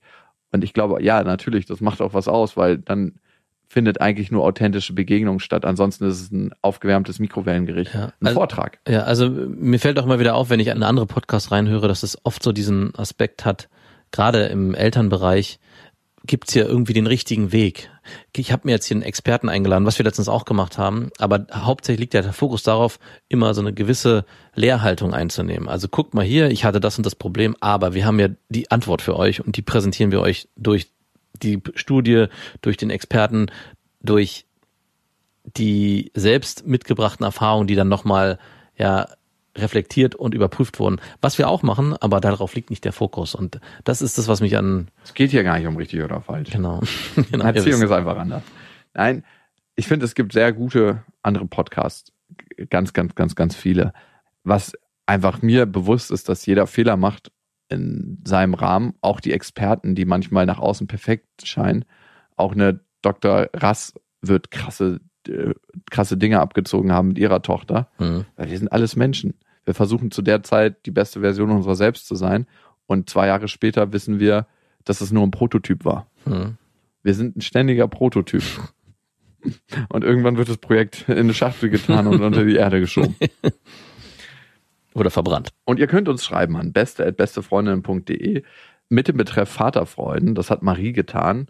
Und ich glaube, ja, natürlich, das macht auch was aus, weil dann findet eigentlich nur authentische Begegnung statt. Ansonsten ist es ein aufgewärmtes Mikrowellengericht, Ja, ein also- Vortrag. Ja, also mir fällt auch immer wieder auf, wenn ich in andere Podcasts reinhöre, dass es oft so diesen Aspekt hat, gerade im Elternbereich gibt's hier irgendwie den richtigen Weg. Ich habe mir jetzt hier einen Experten eingeladen, was wir letztens auch gemacht haben, aber hauptsächlich liegt ja der Fokus darauf, immer so eine gewisse Lehrhaltung einzunehmen. Also guckt mal hier, ich hatte das und das Problem, aber wir haben ja die Antwort für euch und die präsentieren wir euch durch die Studie, durch den Experten, durch die selbst mitgebrachten Erfahrungen, die dann nochmal ja reflektiert und überprüft wurden. Was wir auch machen, aber darauf liegt nicht der Fokus. Und das ist das, was mich an, Es geht hier gar nicht um richtig oder falsch. genau. genau Erziehung ist einfach anders. Nein, ich finde, es gibt sehr gute andere Podcasts. Ganz, ganz, ganz, ganz viele. Was einfach mir bewusst ist, dass jeder Fehler macht in seinem Rahmen. Auch die Experten, die manchmal nach außen perfekt scheinen. Auch eine Dr. Rass wird krasse, äh, krasse Dinge abgezogen haben mit ihrer Tochter. Mhm. Weil wir sind alles Menschen. Wir versuchen zu der Zeit die beste Version unserer selbst zu sein. Und zwei Jahre später wissen wir, dass es nur ein Prototyp war. Mhm. Wir sind ein ständiger Prototyp. Und irgendwann wird das Projekt in eine Schachtel getan und unter die Erde geschoben. Oder verbrannt. Und ihr könnt uns schreiben an beste.bestefreundinnen.de mit dem Betreff Vaterfreuden. Das hat Marie getan.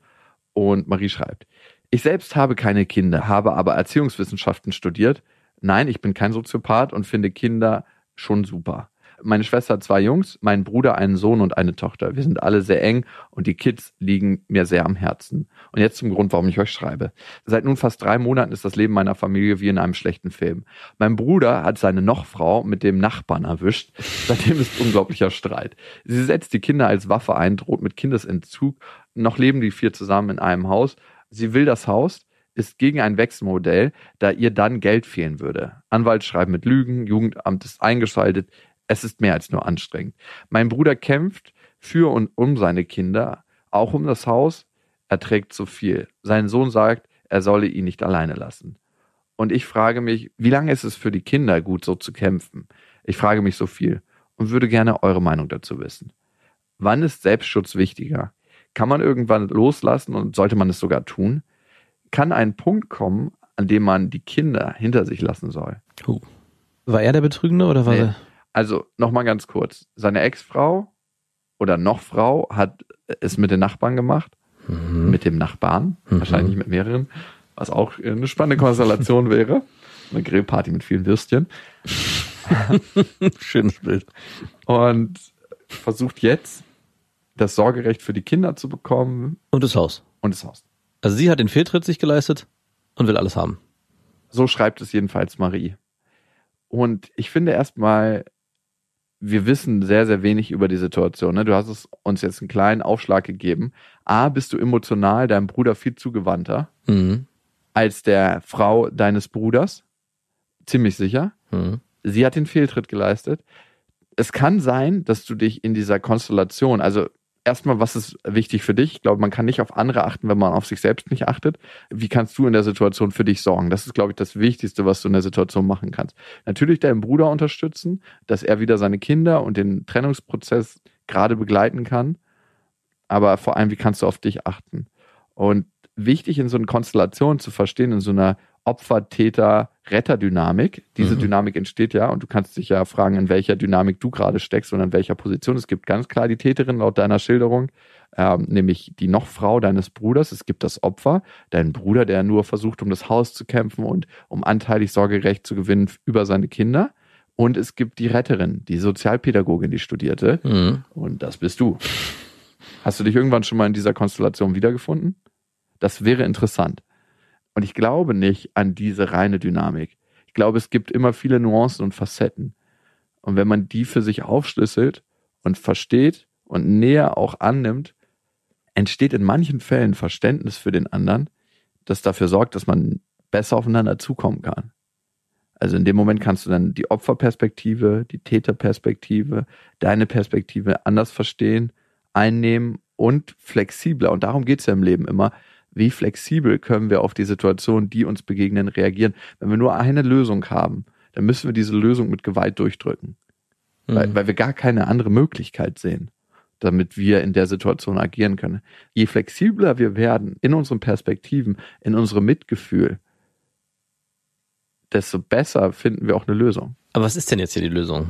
Und Marie schreibt, ich selbst habe keine Kinder, habe aber Erziehungswissenschaften studiert. Nein, ich bin kein Soziopath und finde Kinder schon super. Meine Schwester hat zwei Jungs, mein Bruder einen Sohn und eine Tochter. Wir sind alle sehr eng und die Kids liegen mir sehr am Herzen. Und jetzt zum Grund, warum ich euch schreibe. Seit nun fast drei Monaten ist das Leben meiner Familie wie in einem schlechten Film. Mein Bruder hat seine Nochfrau mit dem Nachbarn erwischt. Seitdem ist unglaublicher Streit. Sie setzt die Kinder als Waffe ein, droht mit Kindesentzug. Noch leben die vier zusammen in einem Haus. Sie will das Haus, ist gegen ein Wechselmodell, da ihr dann Geld fehlen würde. Anwalt schreibt mit Lügen, Jugendamt ist eingeschaltet. Es ist mehr als nur anstrengend. Mein Bruder kämpft für und um seine Kinder, auch um das Haus. Er trägt zu viel. Sein Sohn sagt, er solle ihn nicht alleine lassen. Und ich frage mich, wie lange ist es für die Kinder gut, so zu kämpfen? Ich frage mich so viel und würde gerne eure Meinung dazu wissen. Wann ist Selbstschutz wichtiger? Kann man irgendwann loslassen und sollte man es sogar tun? Kann ein Punkt kommen, an dem man die Kinder hinter sich lassen soll? War er der Betrügende oder war Nee. er? Also nochmal ganz kurz. Seine Ex-Frau oder noch Frau hat es mit den Nachbarn gemacht. Mhm. Mit dem Nachbarn. Mhm. Wahrscheinlich mit mehreren. Was auch eine spannende Konstellation wäre. Eine Grillparty mit vielen Würstchen. Schönes Bild. Und versucht jetzt, das Sorgerecht für die Kinder zu bekommen Und das Haus. und das Haus. Also sie hat den Fehltritt sich geleistet und will alles haben. So schreibt es jedenfalls Marie. Und ich finde erstmal, wir wissen sehr, sehr wenig über die Situation. Ne? Du hast es uns jetzt einen kleinen Aufschlag gegeben. A, bist du emotional deinem Bruder viel zugewandter Mhm. als der Frau deines Bruders. Ziemlich sicher. Mhm. Sie hat den Fehltritt geleistet. Es kann sein, dass du dich in dieser Konstellation, also erstmal, was ist wichtig für dich? Ich glaube, man kann nicht auf andere achten, wenn man auf sich selbst nicht achtet. Wie kannst du in der Situation für dich sorgen? Das ist, glaube ich, das Wichtigste, was du in der Situation machen kannst. Natürlich deinen Bruder unterstützen, dass er wieder seine Kinder und den Trennungsprozess gerade begleiten kann. Aber vor allem, wie kannst du auf dich achten? Und wichtig in so einer Konstellation zu verstehen, in so einer Opfer-Täter-Retter-Dynamik. Diese Mhm. Dynamik entsteht ja und du kannst dich ja fragen, in welcher Dynamik du gerade steckst und in welcher Position. Es gibt ganz klar die Täterin laut deiner Schilderung, ähm, nämlich die Nochfrau deines Bruders. Es gibt das Opfer, dein Bruder, der nur versucht, um das Haus zu kämpfen und um anteilig Sorgerecht zu gewinnen über seine Kinder. Und es gibt die Retterin, die Sozialpädagogin, die studierte. Mhm. Und das bist du. Hast du dich irgendwann schon mal in dieser Konstellation wiedergefunden? Das wäre interessant. Und ich glaube nicht an diese reine Dynamik. Ich glaube, es gibt immer viele Nuancen und Facetten. Und wenn man die für sich aufschlüsselt und versteht und näher auch annimmt, entsteht in manchen Fällen Verständnis für den anderen, das dafür sorgt, dass man besser aufeinander zukommen kann. Also in dem Moment kannst du dann die Opferperspektive, die Täterperspektive, deine Perspektive anders verstehen, einnehmen und flexibler. Und darum geht's ja im Leben immer. Wie flexibel können wir auf die Situation, die uns begegnen, reagieren? Wenn wir nur eine Lösung haben, dann müssen wir diese Lösung mit Gewalt durchdrücken, weil, Mhm. weil wir gar keine andere Möglichkeit sehen, damit wir in der Situation agieren können. Je flexibler wir werden in unseren Perspektiven, in unserem Mitgefühl, desto besser finden wir auch eine Lösung. Aber was ist denn jetzt hier die Lösung?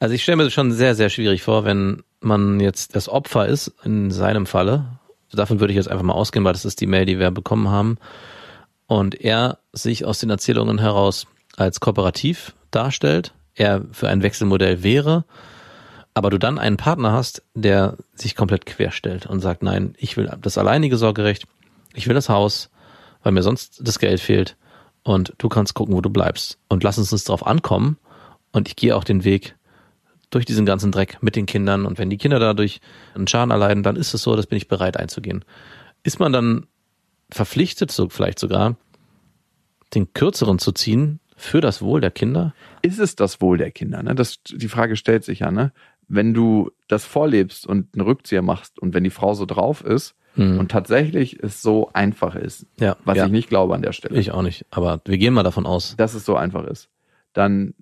Also ich stelle mir das schon sehr, sehr schwierig vor, wenn man jetzt das Opfer ist, in seinem Falle. Davon würde ich jetzt einfach mal ausgehen, weil das ist die Mail, die wir bekommen haben. Und er sich aus den Erzählungen heraus als kooperativ darstellt, er für ein Wechselmodell wäre, aber du dann einen Partner hast, der sich komplett querstellt und sagt, nein, ich will das alleinige Sorgerecht, ich will das Haus, weil mir sonst das Geld fehlt und du kannst gucken, wo du bleibst. Und lass uns uns darauf ankommen und ich gehe auch den Weg durch diesen ganzen Dreck mit den Kindern und wenn die Kinder dadurch einen Schaden erleiden, dann ist es so, das bin ich bereit einzugehen. Ist man dann verpflichtet, so vielleicht sogar, den kürzeren zu ziehen für das Wohl der Kinder? Ist es das Wohl der Kinder? Ne? Das, die Frage stellt sich ja, ne? Wenn du das vorlebst und einen Rückzieher machst und wenn die Frau so drauf ist Hm. und tatsächlich es so einfach ist, Ja, was ja. ich nicht glaube an der Stelle, Ich auch nicht, aber wir gehen mal davon aus. dass es so einfach ist, dann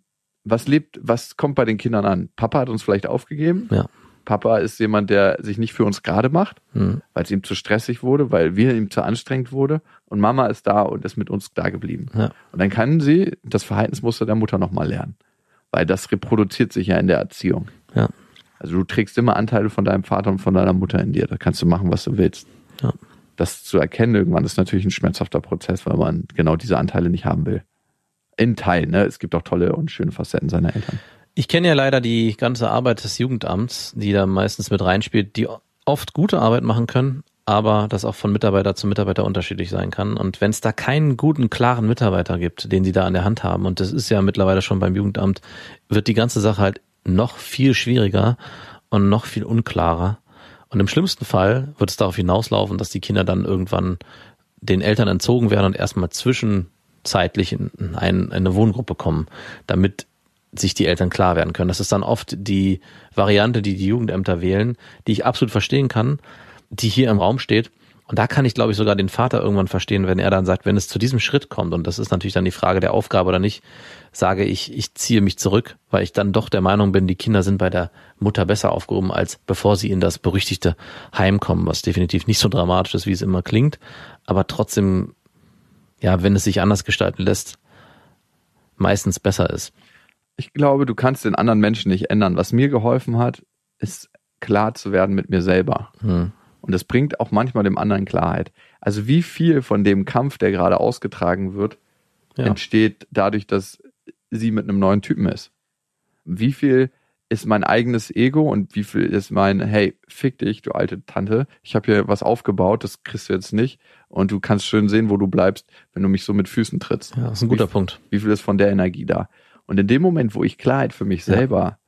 was lebt, was kommt bei den Kindern an? Papa hat uns vielleicht aufgegeben. Ja. Papa ist jemand, der sich nicht für uns gerade macht, Hm. weil es ihm zu stressig wurde, weil wir ihm zu anstrengend wurde. Und Mama ist da und ist mit uns da geblieben. Ja. Und dann kann sie das Verhaltensmuster der Mutter nochmal lernen. Weil das reproduziert sich ja in der Erziehung. Ja. Also du trägst immer Anteile von deinem Vater und von deiner Mutter in dir. Da kannst du machen, was du willst. Ja. Das zu erkennen irgendwann ist natürlich ein schmerzhafter Prozess, weil man genau diese Anteile nicht haben will. In Teilen, ne? Es gibt auch tolle und schöne Facetten seiner Eltern. Ich kenne ja leider die ganze Arbeit des Jugendamts, die da meistens mit reinspielt, die oft gute Arbeit machen können, aber das auch von Mitarbeiter zu Mitarbeiter unterschiedlich sein kann. Und wenn es da keinen guten, klaren Mitarbeiter gibt, den sie da an der Hand haben, und das ist ja mittlerweile schon beim Jugendamt, wird die ganze Sache halt noch viel schwieriger und noch viel unklarer. Und im schlimmsten Fall wird es darauf hinauslaufen, dass die Kinder dann irgendwann den Eltern entzogen werden und erstmal zwischenzeitlich in, in, ein, in eine Wohngruppe kommen, damit sich die Eltern klar werden können. Das ist dann oft die Variante, die die Jugendämter wählen, die ich absolut verstehen kann, die hier im Raum steht. Und da kann ich, glaube ich, sogar den Vater irgendwann verstehen, wenn er dann sagt, wenn es zu diesem Schritt kommt, und das ist natürlich dann die Frage der Aufgabe oder nicht, sage ich, ich ziehe mich zurück, weil ich dann doch der Meinung bin, die Kinder sind bei der Mutter besser aufgehoben, als bevor sie in das berüchtigte Heim kommen, was definitiv nicht so dramatisch ist, wie es immer klingt, aber trotzdem, ja, wenn es sich anders gestalten lässt, meistens besser ist. Ich glaube, du kannst den anderen Menschen nicht ändern. Was mir geholfen hat, ist klar zu werden mit mir selber. Hm. Und das bringt auch manchmal dem anderen Klarheit. Also wie viel von dem Kampf, der gerade ausgetragen wird, Ja. entsteht dadurch, dass sie mit einem neuen Typen ist. Wie viel ist mein eigenes Ego und wie viel ist mein, hey, fick dich, du alte Tante, ich habe hier was aufgebaut, das kriegst du jetzt nicht und du kannst schön sehen, wo du bleibst, wenn du mich so mit Füßen trittst. Ja, das ist ein guter wie, Punkt. Wie viel ist von der Energie da? Und in dem Moment, wo ich Klarheit für mich Ja. selber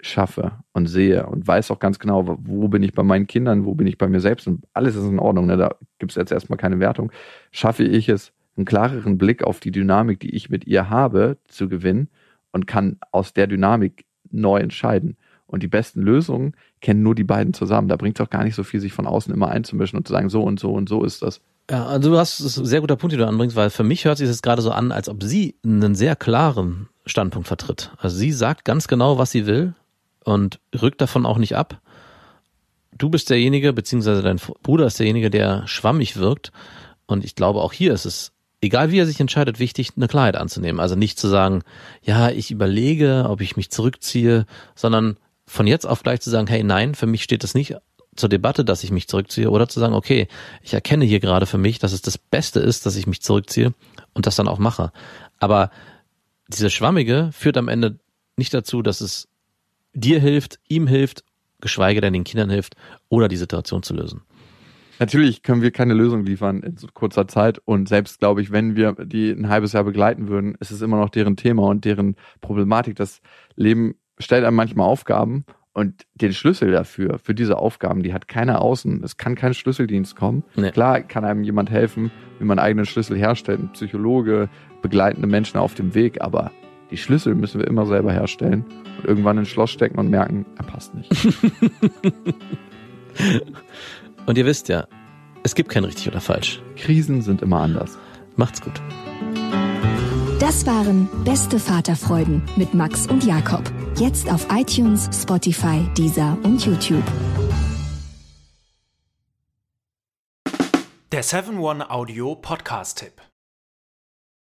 schaffe und sehe und weiß auch ganz genau, wo bin ich bei meinen Kindern, wo bin ich bei mir selbst und alles ist in Ordnung, ne? da gibt es jetzt erstmal keine Wertung, schaffe ich es, einen klareren Blick auf die Dynamik, die ich mit ihr habe, zu gewinnen und kann aus der Dynamik neu entscheiden. Und die besten Lösungen kennen nur die beiden zusammen. Da bringt es auch gar nicht so viel, sich von außen immer einzumischen und zu sagen, so und so und so ist das. Ja, also du hast das ist ein sehr guter Punkt, den du anbringst, weil für mich hört sich das gerade so an, als ob sie einen sehr klaren Standpunkt vertritt. Also sie sagt ganz genau, was sie will und rückt davon auch nicht ab. Du bist derjenige, beziehungsweise dein Bruder ist derjenige, der schwammig wirkt. Und ich glaube, auch hier ist es, egal wie er sich entscheidet, wichtig, eine Klarheit anzunehmen. Also nicht zu sagen, ja, ich überlege, ob ich mich zurückziehe, sondern von jetzt auf gleich zu sagen, hey, nein, für mich steht das nicht zur Debatte, dass ich mich zurückziehe oder zu sagen, okay, ich erkenne hier gerade für mich, dass es das Beste ist, dass ich mich zurückziehe und das dann auch mache. Aber diese Schwammige führt am Ende nicht dazu, dass es dir hilft, ihm hilft, geschweige denn den Kindern hilft oder die Situation zu lösen. Natürlich können wir keine Lösung liefern in so kurzer Zeit und selbst glaube ich, wenn wir die ein halbes Jahr begleiten würden, ist es immer noch deren Thema und deren Problematik. Das Leben stellt einem manchmal Aufgaben und den Schlüssel dafür, für diese Aufgaben, die hat keiner außen. Es kann kein Schlüsseldienst kommen. Nee. Klar kann einem jemand helfen, wie man eigenen Schlüssel herstellt, ein Psychologe, begleitende Menschen auf dem Weg, aber die Schlüssel müssen wir immer selber herstellen und irgendwann ins Schloss stecken und merken, er passt nicht. Und ihr wisst ja, es gibt kein richtig oder falsch. Krisen sind immer anders. Macht's gut. Das waren Beste Vaterfreuden mit Max und Jakob. Jetzt auf iTunes, Spotify, Deezer und YouTube. Der 7-One Audio Podcast-Tipp.